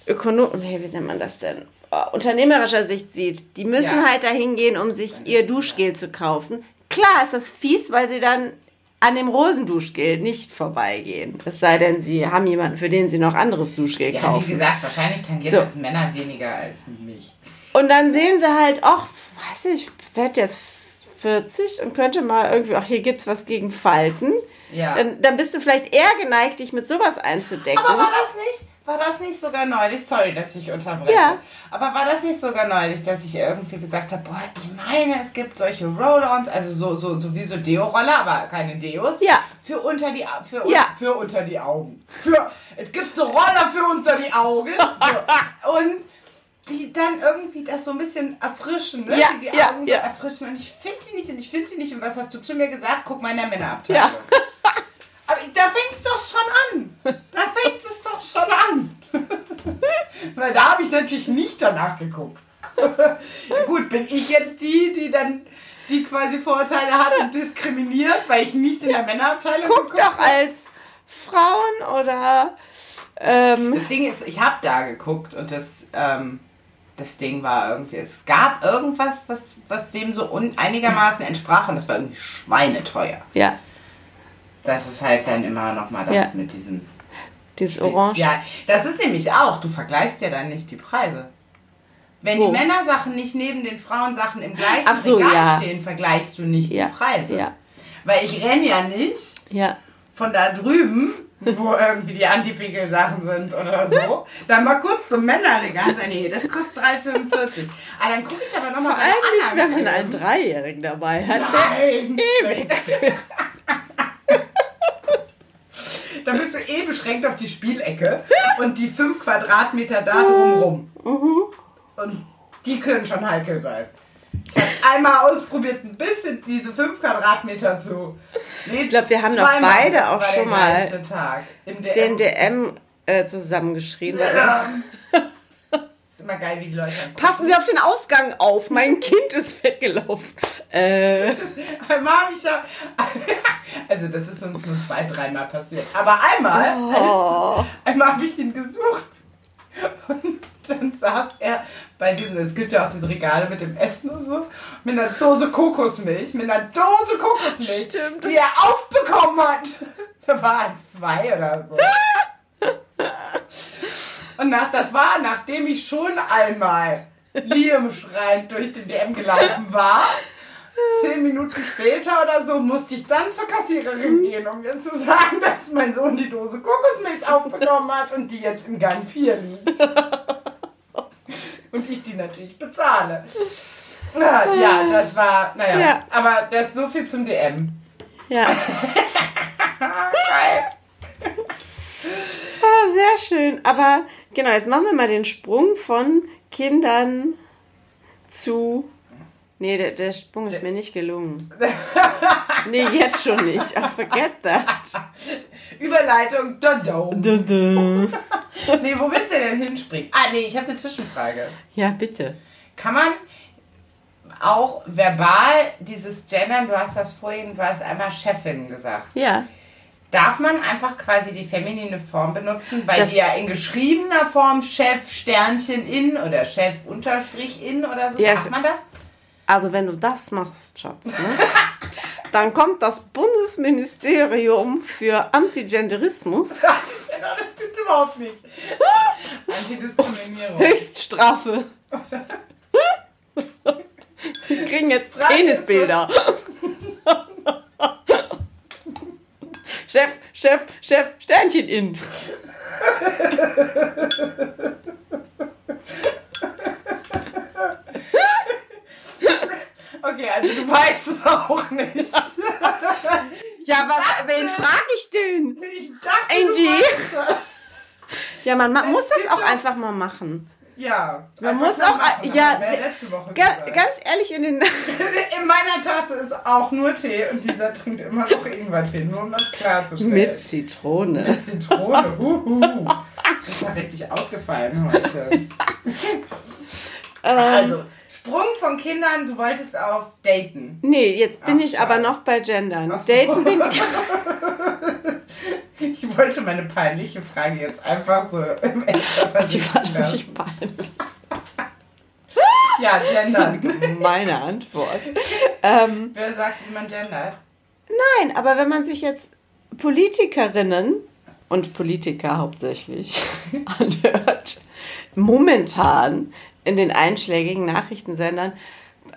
Ökonom nee, wie nennt man das denn? Unternehmerischer Sicht sieht, die müssen Ja. halt dahin gehen, um sich ihr Duschgel zu kaufen. Klar ist das fies, weil sie dann an dem Rosenduschgel nicht vorbeigehen. Es sei denn, sie haben jemanden, für den sie noch anderes Duschgel Ja, kaufen. wie gesagt, wahrscheinlich tangiert So. das Männer weniger als mich. Und dann sehen sie halt, ach, weiß ich, ich werde jetzt 40 und könnte mal irgendwie, ach, hier gibt's was gegen Falten. Ja. Dann, dann bist du vielleicht eher geneigt, dich mit sowas einzudecken. Aber war das nicht, war das nicht sogar neulich, sorry, dass ich unterbreche, Ja. aber war das nicht sogar neulich, dass ich irgendwie gesagt habe, boah, ich meine, es gibt solche Roll-Ons, also so, so, sowieso Deo-Roller, aber keine Deos, Ja. für unter die, für, Ja. für unter die Augen. Für, es gibt so Roller für unter die Augen so. und die dann irgendwie das so ein bisschen erfrischen, ne? Ja, die die ja, Augen so ja. erfrischen und ich finde die nicht und ich finde die nicht und was hast du zu mir gesagt? Guck mal in der Männerabteilung. Ja. Aber da fängt es doch schon an. Da fängt es doch schon an. Weil da habe ich natürlich nicht danach geguckt. gut, bin ich jetzt die, die dann die quasi Vorurteile hat und diskriminiert, weil ich nicht in der Männerabteilung Guck doch habe? als Frauen oder ähm, Das Ding ist, ich habe da geguckt und das, ähm, das Ding war irgendwie, es gab irgendwas, was, was dem so un einigermaßen entsprach und das war irgendwie schweineteuer. ja, Das ist halt dann immer nochmal das Ja. mit diesem dieses Orange. Ja, das ist nämlich auch, du vergleichst ja dann nicht die Preise. Wenn Wo? die Männersachen nicht neben den Frauensachen im gleichen so, Regal ja. stehen, vergleichst du nicht Ja, die Preise. ja. Weil ich renne ja nicht von da drüben, wo irgendwie die Antipickel-Sachen sind oder so, dann mal kurz zum Männerregal sagen, nee, das kostet 3,45. Ah, dann gucke ich aber nochmal bei Eigentlich, wenn anderen man einen Creme. Dreijährigen dabei hat, Nein! ewig. Da bist du eh beschränkt auf die Spielecke und die 5 Quadratmeter da drumrum. Und die können schon heikel sein. Ich habe einmal ausprobiert, ein bisschen diese 5 Quadratmeter zu. Nee, Ich glaub, wir haben zweimal, beide auch schon mal Tag. Im DM. den DM äh, zusammengeschrieben. Ja. Ist immer geil, wie die Leute dann Passen Sie auf den Ausgang auf, mein Kind ist weggelaufen. Äh, Einmal habe ich ja. Also, das ist uns nur zwei, dreimal passiert. Aber einmal, Oh. als, einmal habe ich ihn gesucht. Und dann saß er bei diesen, es gibt ja auch diese Regale mit dem Essen und so, mit einer Dose Kokosmilch, mit einer Dose Kokosmilch, Stimmt. die er aufbekommen hat. Da waren zwei oder so. Und nach, das war, nachdem ich schon einmal Liam schreiend durch den DM gelaufen war. Zehn Minuten später oder so musste ich dann zur Kassiererin gehen, um mir zu sagen, dass mein Sohn die Dose Kokosmilch aufbekommen hat und die jetzt in Gang 4 liegt. Und ich die natürlich bezahle. Ja, das war, naja, Ja. aber das ist so viel zum DM. ja. Ah, sehr schön. Aber genau, jetzt machen wir mal den Sprung von Kindern zu. Nee, der, der Sprung ist mir nicht gelungen. Nee, jetzt schon nicht. Oh, forget that. Überleitung, da dom. Da, da. Nee, wo willst du denn hinspringen? Ah, nee, ich habe eine Zwischenfrage. Ja, bitte. Kann man auch verbal dieses Gendern, du hast das vorhin, du hast einmal Chefin gesagt. Ja. Darf man einfach quasi die feminine Form benutzen, weil Das- die ja in geschriebener Form Chef Sternchen in oder Chef Unterstrich in oder so. Ja, Darf man das? Also wenn du das machst, Schatz, ne? dann kommt das Bundesministerium für Antigenderismus, das gibt's überhaupt nicht. Antidiskriminierung. Höchststrafe. Wir kriegen jetzt Penisbilder. Chef, Chef, Chef, Sternchen in. Okay, also du weißt es auch nicht. Ja, was, wen frage ich denn? Ich dachte, Angie. Ja, man, man muss das auch einfach mal machen. Ja. Man muss auch- machen, ja, letzte Woche Ga ganz ehrlich, in den. In meiner Tasse ist auch nur Tee und dieser trinkt immer noch Ingwertee, nur um das klarzustellen. Mit Zitrone. Mit Zitrone. Huhu. Das ist ja richtig ausgefallen heute. Ähm, Also, Sprung von Kindern, du wolltest auf Daten. nee, jetzt bin Ach, ich aber noch bei Gendern. So. Daten bin ich. Ich wollte meine peinliche Frage jetzt einfach so im Äther Die war lassen. nicht peinlich. Ja, gendern. Meine Antwort. Ähm, Wer sagt, wie man gendert? nein, aber wenn man sich jetzt Politikerinnen und Politiker hauptsächlich anhört, momentan in den einschlägigen Nachrichtensendern,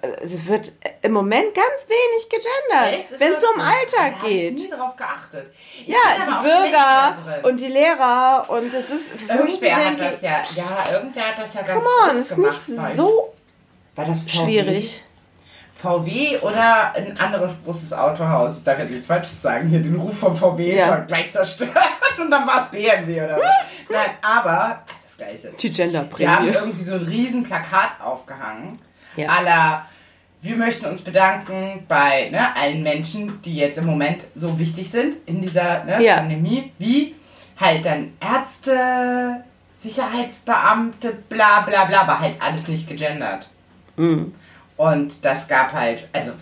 äh, es wird im Moment ganz wenig gegendert, wenn es um? Alltag Da hab Ich geht. nie drauf geachtet. Ich Ja, die Bürger und die Lehrer und es ist. Irgendwer hat das ja, ja, irgendwer hat das ja ganz Come on, ist gemacht. nicht so War das VW? schwierig. VW oder ein anderes großes Autohaus? Ich darf jetzt nichts Falsches sagen. Hier den Ruf von VW Ja. schon gleich zerstört und dann war es BMW oder so. Nein, aber das Gleiche. Die Wir haben Genderprämie. irgendwie so ein riesen Plakat aufgehangen. Ja. Aller, wir möchten uns bedanken bei ne, allen Menschen, die jetzt im Moment so wichtig sind in dieser ne, Ja. Pandemie, wie halt dann Ärzte, Sicherheitsbeamte, bla bla bla, aber halt alles nicht gegendert. Mhm. Und das gab halt, also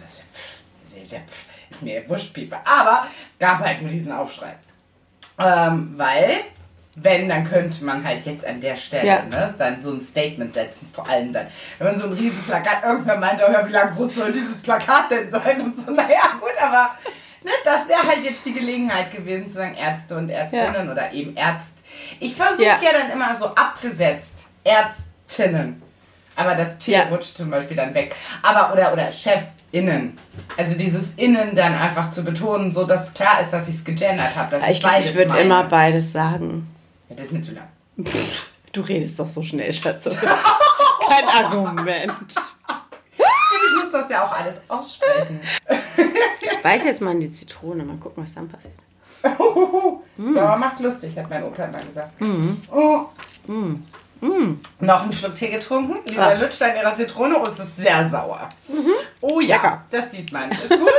ist mir wurscht, aber es gab halt einen riesen Aufschrei. Ähm, weil, wenn, dann könnte man halt jetzt an der Stelle Ja. ne, dann so ein Statement setzen, vor allem dann, wenn man so ein riesen Plakat, irgendwer meinte, oh, ja, wie lang groß soll dieses Plakat denn sein und so, naja, gut, aber ne, das wäre halt jetzt die Gelegenheit gewesen zu sagen, Ärzte und Ärztinnen oder eben Ärzt. Ich versuche Ja. ja. dann immer so abgesetzt, Ärztinnen. Aber das T Ja. rutscht zum Beispiel dann weg. Aber, oder, oder ChefInnen. Also dieses Innen dann einfach zu betonen, so dass klar ist, dass ich es gegendert habe. Ich glaube, ich würde immer beides sagen. Ja, das ist mir zu lang. Du redest doch so schnell, Schatz. Das ist kein Argument. Ich muss das ja auch alles aussprechen. Ich weiß jetzt mal in die Zitrone. Mal gucken, was dann passiert. So, aber macht lustig, hat mein Opa immer gesagt. Oh. Noch einen Schluck Tee getrunken. Lisa Ah. lutscht an ihrer Zitrone und es ist sehr sauer. Oh ja, Lecker. das sieht man. Ist gut?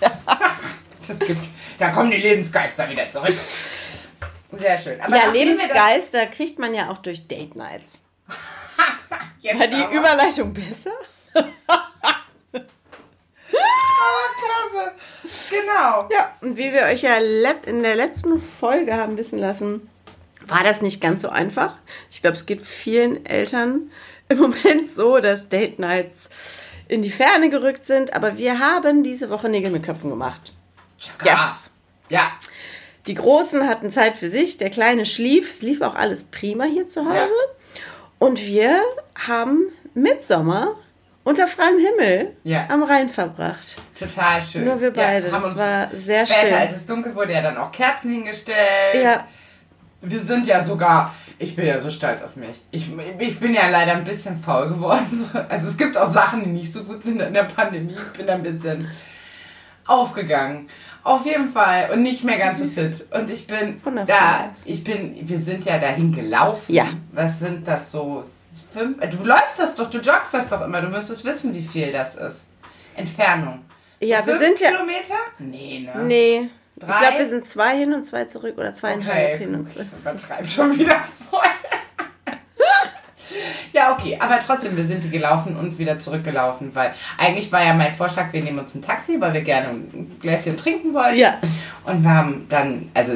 Das gibt, da kommen die Lebensgeister wieder zurück. Sehr schön. Aber ja, nachdem wir das- Lebensgeist, da kriegt man ja auch durch Date Nights. War die aber- Überleitung besser? Ah, klasse. Genau. Ja, und wie wir euch ja in der letzten Folge haben wissen lassen, war das nicht ganz so einfach. Ich glaube, es geht vielen Eltern im Moment so, dass Date Nights in die Ferne gerückt sind. Aber wir haben diese Woche Nägel mit Köpfen gemacht. Yes. Ja. Die Großen hatten Zeit für sich, der Kleine schlief. Es lief auch alles prima hier zu Hause. Ja. Und wir haben Mitsommer unter freiem Himmel Ja. am Rhein verbracht. Total schön. Nur wir beide. Ja, haben das war sehr später, schön. als es dunkel wurde, ja dann auch Kerzen hingestellt. Ja, Wir sind ja sogar, ich bin ja so stolz auf mich. Ich, ich bin ja leider ein bisschen faul geworden. So, Also es gibt auch Sachen, die nicht so gut sind in der Pandemie. Ich bin ein bisschen aufgegangen. Auf jeden Fall. Und nicht mehr ganz so fit. Und ich bin da, ich bin, wir sind ja dahin gelaufen. Ja. Was sind das so? Fünf? Du läufst das doch, du joggst das doch immer. Du müsstest wissen, wie viel das ist. Entfernung. ja wir Fünf sind ja. Kilometer? Nee, ne? Nee. Ich Drei? glaube, wir sind zwei hin und zwei zurück oder zweieinhalb Okay, hin und zwei. ich übertreibe schon wieder voll. ja, okay, aber trotzdem, wir sind die gelaufen und wieder zurückgelaufen, weil eigentlich war ja mein Vorschlag, wir nehmen uns ein Taxi, weil wir gerne ein Gläschen trinken wollten. Ja. Und wir haben dann, also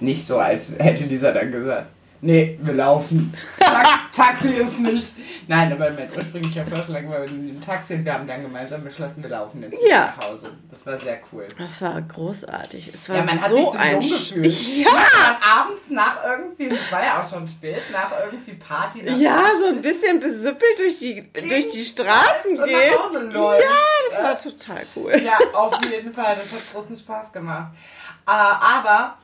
nicht so, als hätte Lisa dann gesagt, nee, wir laufen. Tax Taxi ist nicht. Nein, aber mein ursprünglicher Vorschlag war in dem Taxi und wir haben dann gemeinsam beschlossen, wir laufen jetzt Ja. nach Hause. Das war sehr cool. Das war großartig. Es war Ja, man hat so sich so ein gefühlt. Ja. Abends nach irgendwie, es war ja auch schon spät, nach irgendwie Party. Nach Ja, so ein bisschen besüppelt durch die, durch die Straßen und geht. nach Hause läuft. Ja, das war total cool. Ja, auf jeden Fall. Das hat großen Spaß gemacht. Äh, aber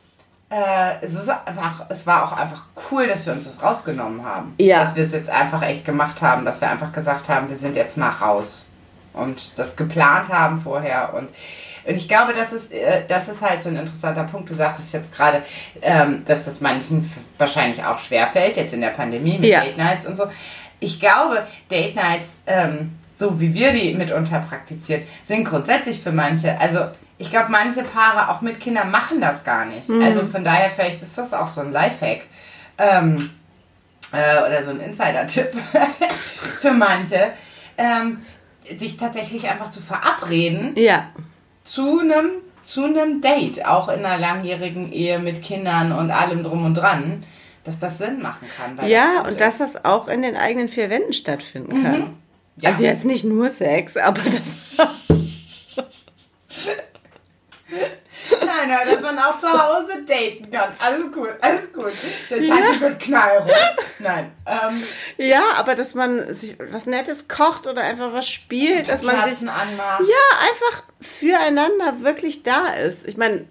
äh, es, ist einfach, es war auch einfach cool, dass wir uns das rausgenommen haben. Ja. Dass wir es jetzt einfach echt gemacht haben, dass wir einfach gesagt haben, wir sind jetzt mal raus. Und das geplant haben vorher. Und, und ich glaube, das ist, äh, das ist halt so ein interessanter Punkt. Du sagtest jetzt gerade, ähm, dass das manchen wahrscheinlich auch schwerfällt, jetzt in der Pandemie mit Ja. Date Nights und so. Ich glaube, Date Nights, ähm, so wie wir die mitunter praktizieren, sind grundsätzlich für manche, also ich glaube, manche Paare auch mit Kindern machen das gar nicht. Also von daher, vielleicht ist das auch so ein Lifehack. Ähm, äh, oder so ein Insider-Tipp für manche, ähm, sich tatsächlich einfach zu verabreden Ja, zu einem zu einem Date, auch in einer langjährigen Ehe mit Kindern und allem drum und dran, dass das Sinn machen kann. ja gut und dass ist. das auch in den eigenen vier Wänden stattfinden kann. Ja. Also jetzt nicht nur Sex, aber das. Nein, nein, dass man auch zu Hause daten kann. Alles gut, alles gut. Der Schatzi wird knallrot. Nein. Ähm, Ja, aber dass man sich was Nettes kocht oder einfach was spielt, dass man sich anmacht. ja einfach füreinander wirklich da ist. Ich meine,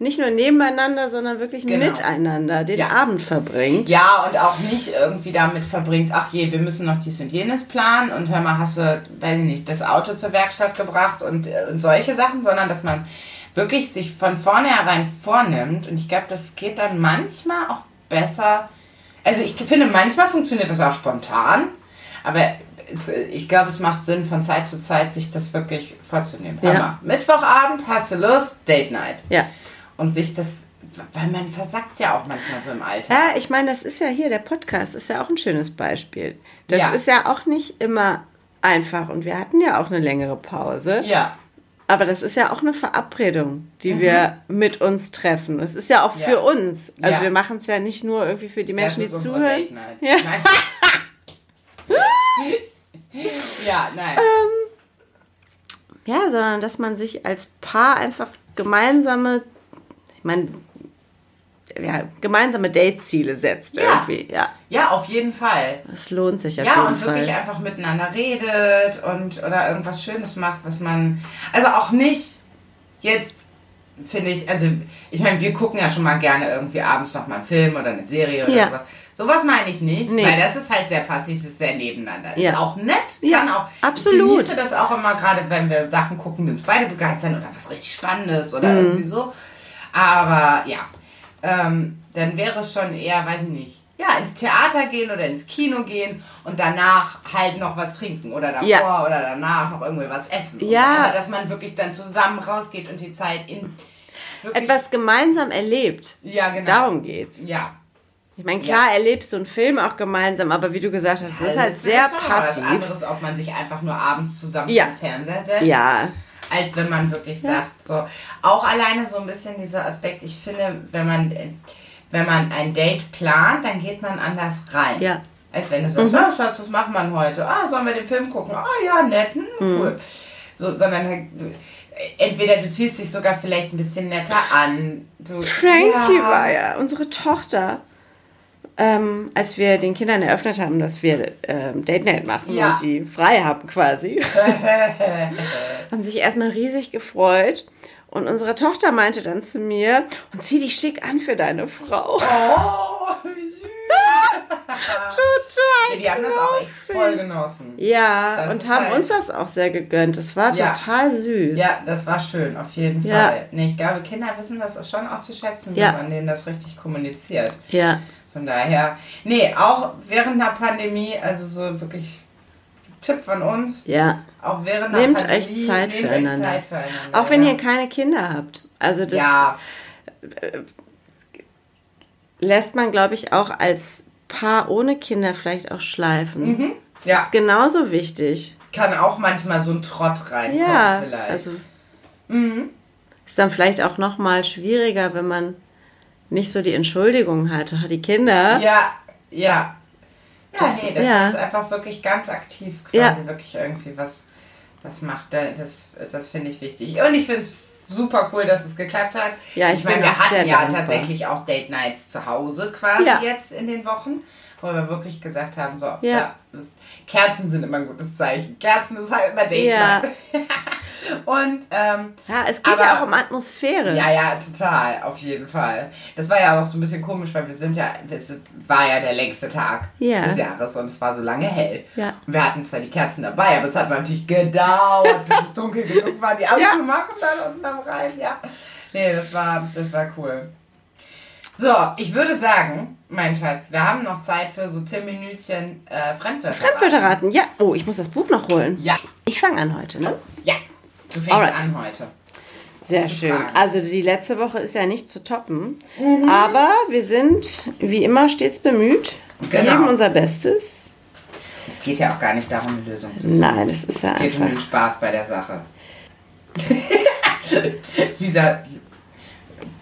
nicht nur nebeneinander, sondern wirklich Genau. miteinander den Ja. Abend verbringt. Ja, und auch nicht irgendwie damit verbringt, ach je, wir müssen noch dies und jenes planen und hör mal, hast du, weiß ich nicht, das Auto zur Werkstatt gebracht und, äh, und solche Sachen, sondern dass man wirklich sich von vornherein vornimmt und ich glaube, das geht dann manchmal auch besser. Also ich finde, manchmal funktioniert das auch spontan, aber es, ich glaube, es macht Sinn, von Zeit zu Zeit sich das wirklich vorzunehmen. Ja. mal, Mittwochabend hast du Lust, Date Night. Ja. Und sich das, weil man versackt ja auch manchmal so im Alltag. Ja, ich meine, das ist ja hier, der Podcast ist ja auch ein schönes Beispiel. Das Ja. ist ja auch nicht immer einfach und wir hatten ja auch eine längere Pause. Ja. Aber das ist ja auch eine Verabredung, die wir mit uns treffen. Das ist ja auch Mhm. Ja. für uns. Also Ja. wir machen es ja nicht nur irgendwie für die Menschen, die zuhören. Ja. Nein. ja, nein. Ja, sondern dass man sich als Paar einfach gemeinsame, ich meine, ja, gemeinsame Dateziele setzt Ja. irgendwie. Ja, Ja, auf jeden Fall. das lohnt sich auf Ja, jeden und Fall. wirklich einfach miteinander redet und oder irgendwas Schönes macht, was man. Also auch nicht jetzt, finde ich, also ich meine, wir gucken ja schon mal gerne irgendwie abends noch mal einen Film oder eine Serie oder Ja. sowas. Sowas meine ich nicht, Nee. weil das ist halt sehr passiv, ist sehr nebeneinander. Ja. Ist auch nett, Ja, kann auch. absolut. Ich genieße das auch immer, gerade wenn wir Sachen gucken, die uns beide begeistern oder was richtig Spannendes oder Mhm. irgendwie so. Aber ja, ähm, dann wäre es schon eher, weiß ich nicht, ja, ins Theater gehen oder ins Kino gehen und danach halt noch was trinken oder davor Ja. oder danach noch irgendwie was essen. Ja. Aber dass man wirklich dann zusammen rausgeht und die Zeit in Etwas gemeinsam erlebt. ja, genau. Darum geht's. Ja. Ich meine, klar erlebst du einen Film auch gemeinsam, aber wie du gesagt hast, es ist halt sehr mal Was passiv. anderes, ob man sich einfach nur abends zusammen Ja. den Fernseher setzt. Ja, als wenn man wirklich sagt, so auch alleine so ein bisschen dieser Aspekt, ich finde, wenn man wenn man ein Date plant, dann geht man anders rein. Ja. Als wenn du sagst, ah, Schatz, was macht man heute? Ah, sollen wir den Film gucken? Ah ja, nett, hm, cool. So, sondern halt, entweder du ziehst dich sogar vielleicht ein bisschen netter an. Du, Frankie ja. war ja unsere Tochter. Ähm, als wir den Kindern eröffnet haben, dass wir ähm, Date Night machen Ja. und die frei haben quasi, haben sich erstmal riesig gefreut. Und unsere Tochter meinte dann zu mir, und zieh dich schick an für deine Frau. Oh, wie süß. Total. Ja, die haben das auch echt voll genossen. Ja, Das und haben halt- uns das auch sehr gegönnt. Das war Ja. total süß. Ja, das war schön, auf jeden Ja. Fall. Nee, ich glaube, Kinder wissen das schon auch zu schätzen, wenn man denen das richtig kommuniziert. Ja. Von daher, nee, auch während der Pandemie, also so wirklich Tipp von uns, Ja. auch während der Nehmt Pandemie, euch Zeit nehmt euch. Zeit füreinander. Auch wenn ja. ihr keine Kinder habt. Also das Ja, lässt man, glaube ich, auch als Paar ohne Kinder vielleicht auch schleifen. Das Ja. ist genauso wichtig. Kann auch manchmal so ein Trott reinkommen Ja, vielleicht. also ist dann vielleicht auch noch mal schwieriger, wenn man nicht so die Entschuldigung hat. Die Kinder. Ja, ja. Ja, Das- nee, das ja. ist einfach wirklich ganz aktiv quasi Ja. wirklich irgendwie was, was macht. Da- Das, das finde ich wichtig. Und ich finde es super cool, dass es geklappt hat. Ja, ich ich meine, wir hatten ja dankbar. tatsächlich auch Date Nights zu Hause quasi Ja. jetzt in den Wochen, wo wir wirklich gesagt haben, so, Ja. ja. das, Kerzen sind immer ein gutes Zeichen. Kerzen ist halt immer Date Ja. Und ähm, Ja, es geht Aber- ja auch um Atmosphäre. ja, ja, total, auf jeden Fall. Das war ja auch so ein bisschen komisch, weil wir sind ja, es war ja der längste Tag Ja. des Jahres und es war so lange hell. Ja. Und wir hatten zwar die Kerzen dabei, aber es hat natürlich gedauert, bis es dunkel genug war, die anzumachen dann unten am Rhein, ja. Nee, das war, das war cool. So, ich würde sagen, mein Schatz, wir haben noch Zeit für so 10 Minütchen äh, Fremdwörter. Fremdwörterraten, ja. Oh, ich muss das Buch noch holen. Ja, Ich fange an heute, ne? ja. Du fängst Alright. an heute. Sehr schön. fragen. Also die letzte Woche ist ja nicht zu toppen. Aber wir sind wie immer stets bemüht. Wir Genau. geben unser Bestes. Es geht ja auch gar nicht darum, eine Lösung zu Nein, das ist ja Es geht um den einfach. Spaß bei der Sache. Lisa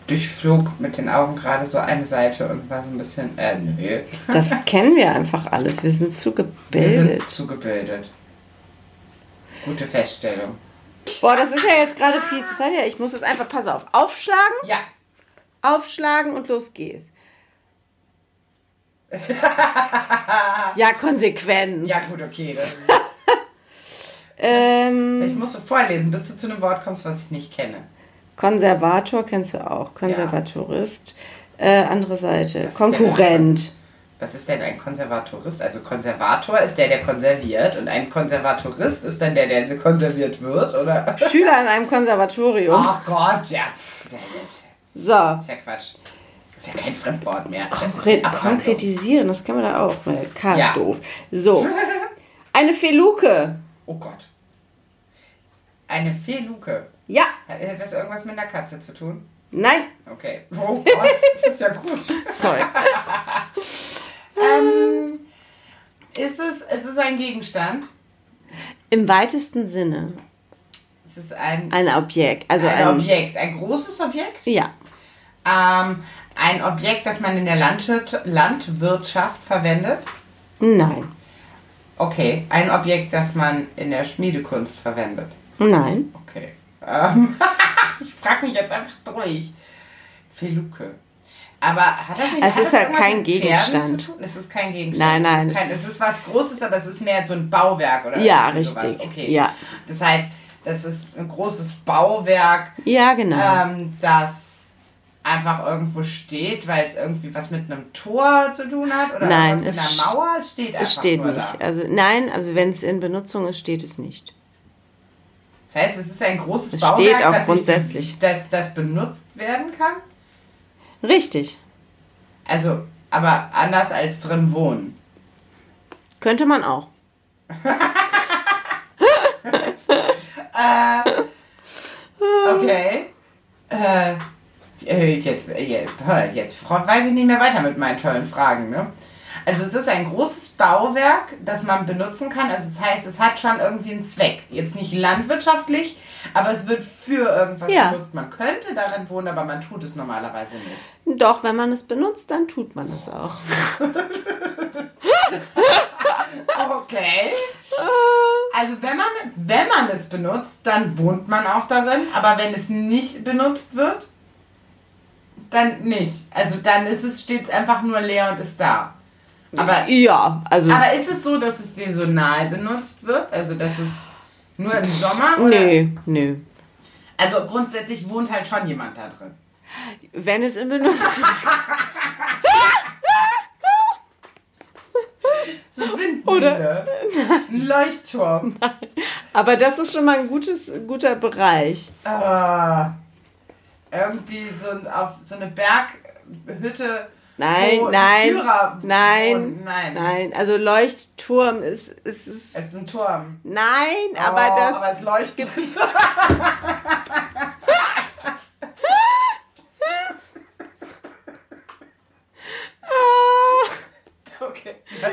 durchflog mit den Augen gerade so eine Seite und war so ein bisschen, äh, nö. Das kennen wir einfach alles. Wir sind zu Wir sind zugebildet. Gute Feststellung. Boah, das ist ja jetzt gerade fies. Das hat ja, ich muss es einfach, pass auf, aufschlagen, Ja, aufschlagen und los geht's. ja, Konsequenz. ja gut, okay. Ähm, ich musste vorlesen, bis du zu einem Wort kommst, was ich nicht kenne. Konservator kennst du auch. Konservatorist. Äh, andere Seite. Was ist Konkurrent. Was ist denn ein Konservatorist? Also Konservator ist der, der konserviert und ein Konservatorist ist dann der, der konserviert wird, oder? Schüler in einem Konservatorium. Ach Gott, ja. So. Das ist ja Quatsch. Das ist ja kein Fremdwort mehr. Das Konkret, Abwandlung. konkretisieren, das kann man da auch. K Ja. doof. So. Eine Feluke. Oh Gott. Eine Feluke. Ja. Hat das irgendwas mit einer Katze zu tun? Nein. Okay. Oh Gott, ist ja gut. Sorry. Ähm, ist es, es ist ein Gegenstand? Im weitesten Sinne. Es ist ein, Ein Objekt. Also ein, ein, Objekt. Ein großes Objekt? Ja. Ähm, ein Objekt, das man in der Landwirt Landwirtschaft verwendet? Nein. Okay. Ein Objekt, das man in der Schmiedekunst verwendet? Nein. Okay. Ähm, ich frage mich jetzt einfach durch. Feluke. Aber hat das nicht Es ist halt kein Gegenstand. Zu tun? Es ist kein Gegenstand. Nein, nein, Es ist, kein, es ist was Großes, aber es ist mehr so ein Bauwerk oder Ja, richtig. Okay. Ja. Das heißt, das ist ein großes Bauwerk, Ja, genau. ähm, das einfach irgendwo steht, weil es irgendwie was mit einem Tor zu tun hat oder Nein, irgendwas mit einer Mauer. Es steht einfach es steht nicht. da. Also nein, also wenn es in Benutzung ist, steht es nicht. Das heißt, es ist ein großes Es Bauwerk, steht auch das, grundsätzlich. Ich, das, das benutzt werden kann. Richtig. Also, aber anders als drin wohnen. Könnte man auch. Okay. Äh, äh, jetzt, äh, jetzt, jetzt weiß ich nicht mehr weiter mit meinen tollen Fragen, ne? Also es ist ein großes Bauwerk, das man benutzen kann. Also das heißt, es hat schon irgendwie einen Zweck. Jetzt nicht landwirtschaftlich, aber es wird für irgendwas Ja. benutzt. Man könnte darin wohnen, aber man tut es normalerweise nicht. Doch, wenn man es benutzt, dann tut man es auch. Okay. Also wenn man, wenn man es benutzt, dann wohnt man auch darin. Aber wenn es nicht benutzt wird, dann nicht. Also dann ist es stets einfach nur leer und ist da. Aber, Ja, also aber ist es so, dass es saisonal benutzt wird? Also dass es nur im Sommer? Oder? nö, nö. Also grundsätzlich wohnt halt schon jemand da drin. Wenn es in Benutzung Oder? Ein Leuchtturm. Aber das ist schon mal ein gutes, guter Bereich. Ah, irgendwie so, ein- auf so eine Berghütte. Nein, nein, Führer nein, wohnen. nein, nein. Also Leuchtturm ist, ist, ist Es ist ein Turm. nein, aber oh, das Aber es leuchtet.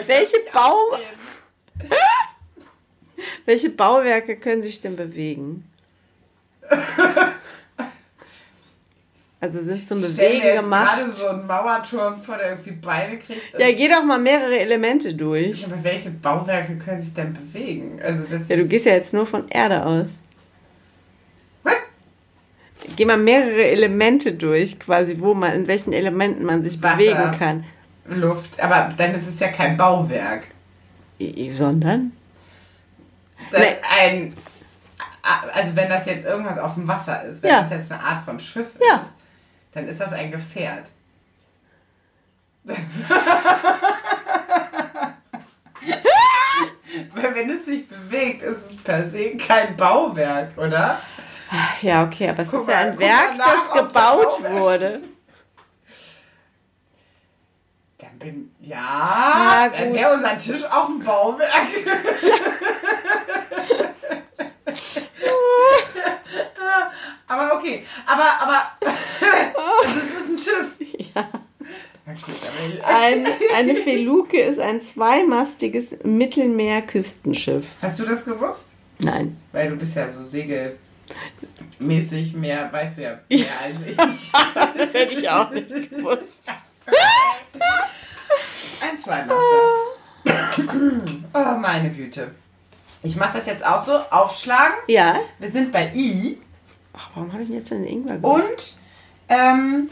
ich Welche nicht Bau- ausreden. Welche Bauwerke können sich denn bewegen? Also sind zum stell mir Bewegen jetzt gemacht. gerade so einen Mauerturm vor, der irgendwie Beine kriegt. Ja, geh doch mal mehrere Elemente durch. Aber welche Bauwerke können sich denn bewegen? Also das Ja, du gehst ja jetzt nur von Erde aus. Was? Geh mal mehrere Elemente durch, quasi, wo man, in welchen Elementen man sich Wasser. bewegen kann. Luft. Aber dann ist es ja kein Bauwerk. Sondern? Nee. ein, also wenn das jetzt irgendwas auf dem Wasser ist, wenn Ja. das jetzt eine Art von Schiff Ja. Dann ist das ein Gefährt. Weil wenn es sich bewegt, ist es per se kein Bauwerk, oder? Ja, okay, aber es Guck ist ja ein Werk, nach, das gebaut wurde. Dann bin ja, Ja, dann wäre unser Tisch auch ein Bauwerk. aber okay, aber aber also es ist ein Schiff. Ja. Na gut, aber, Ein, eine Feluke ist ein zweimastiges Mittelmeer-Küstenschiff. hast du das gewusst? Nein. Weil du bist ja so segelmäßig mehr, weißt du ja mehr als ich. Das hätte ich auch nicht gewusst. Ein Zweimaster. Oh meine Güte. Ich mache das jetzt auch so. Aufschlagen. Ja. Wir sind bei I. Ach, warum habe ich denn jetzt den Ingwer gemacht? Und ähm,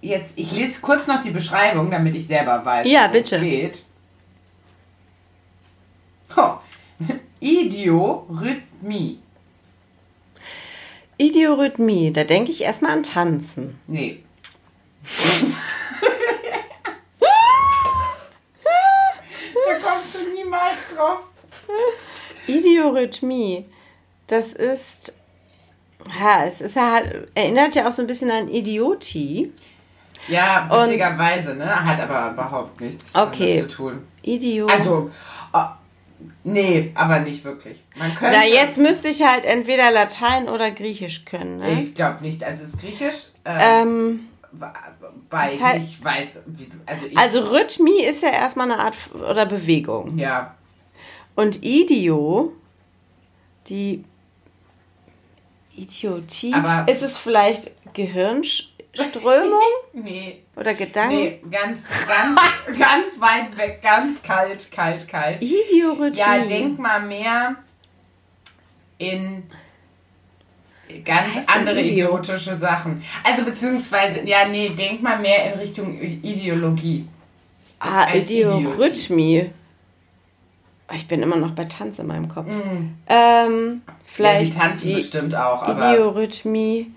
jetzt, ich lese kurz noch die Beschreibung, damit ich selber weiß, Ja, worum bitte. es geht. Oh. Idiorhythmie. Idiorhythmie, da denke ich erstmal an Tanzen. Nee. da kommst du niemals drauf. Idiorhythmie, das ist. Ja, es ist ja halt, erinnert ja auch so ein bisschen an Idiotie. Ja, Und- witzigerweise, ne? Hat aber überhaupt nichts Okay. damit zu tun. Idio. Also, oh, nee, aber nicht wirklich. Man könnte. Na, jetzt müsste ich halt entweder Latein oder Griechisch können. Ne? Ich glaube nicht. Also, es ist Griechisch. Äh, Ähm, weil was halt- ich weiß, wie du. Also, ich. also Rhythmie ist ja erstmal eine Art oder Bewegung. ja. Und Idio, die Idiotie, Aber- ist es vielleicht Gehirnströmung Nee. oder Gedanken? Nee, ganz, ganz, ganz weit weg, ganz kalt, kalt, kalt. Idiorhythmie. Ja, denk mal mehr in ganz andere Idio? idiotische Sachen. Also beziehungsweise, ja, nee, denk mal mehr in Richtung Ideologie. ah, als Idiorhythmie. Ich bin immer noch bei Tanz in meinem Kopf. Mhm. Ähm, vielleicht ja, die tanzen die bestimmt auch, aber Idiorhythmie,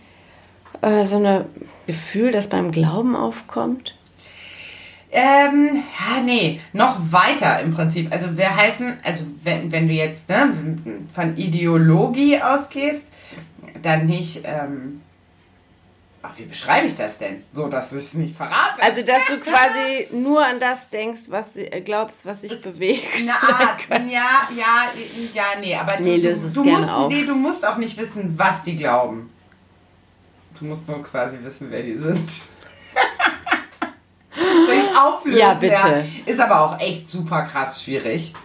äh, so ein Gefühl, das beim Glauben aufkommt. ähm, ja, nee, noch weiter im Prinzip. Also wir heißen, also wenn, wenn du jetzt ne, von Ideologie ausgehst, dann nicht, ähm, ach, wie beschreibe ich das denn? So, dass du es nicht verrate. Also, dass du quasi nur an das denkst, was sie- äh, glaubst, was sich bewegt. Eine Art, ja, ja, ja, nee, aber Nee, du, du, musst, nee, du musst auch nicht wissen, was die glauben. Du musst nur quasi wissen, wer die sind. Soll ich auflösen? Ja, bitte. Ist aber auch echt super krass schwierig.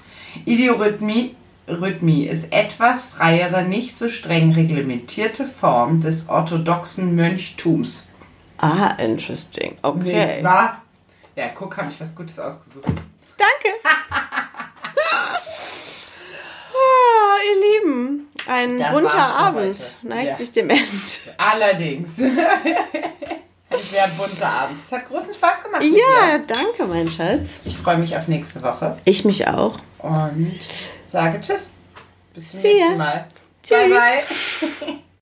Ideorhythmie Rhythmie ist etwas freiere, nicht so streng reglementierte Form des orthodoxen Mönchtums. Ah, interesting. Okay. Nicht wahr? Ja, guck, habe ich was Gutes ausgesucht. Danke. ihr Lieben, ein Das bunter Abend neigt Ja. sich dem Ende. Allerdings. Ein sehr bunter Abend. Es hat großen Spaß gemacht. Ja, danke, mein Schatz. Ich freue mich auf nächste Woche Ich mich auch. und sage Tschüss. Bis zum See nächsten Mal. Tschüss. Bye, bye.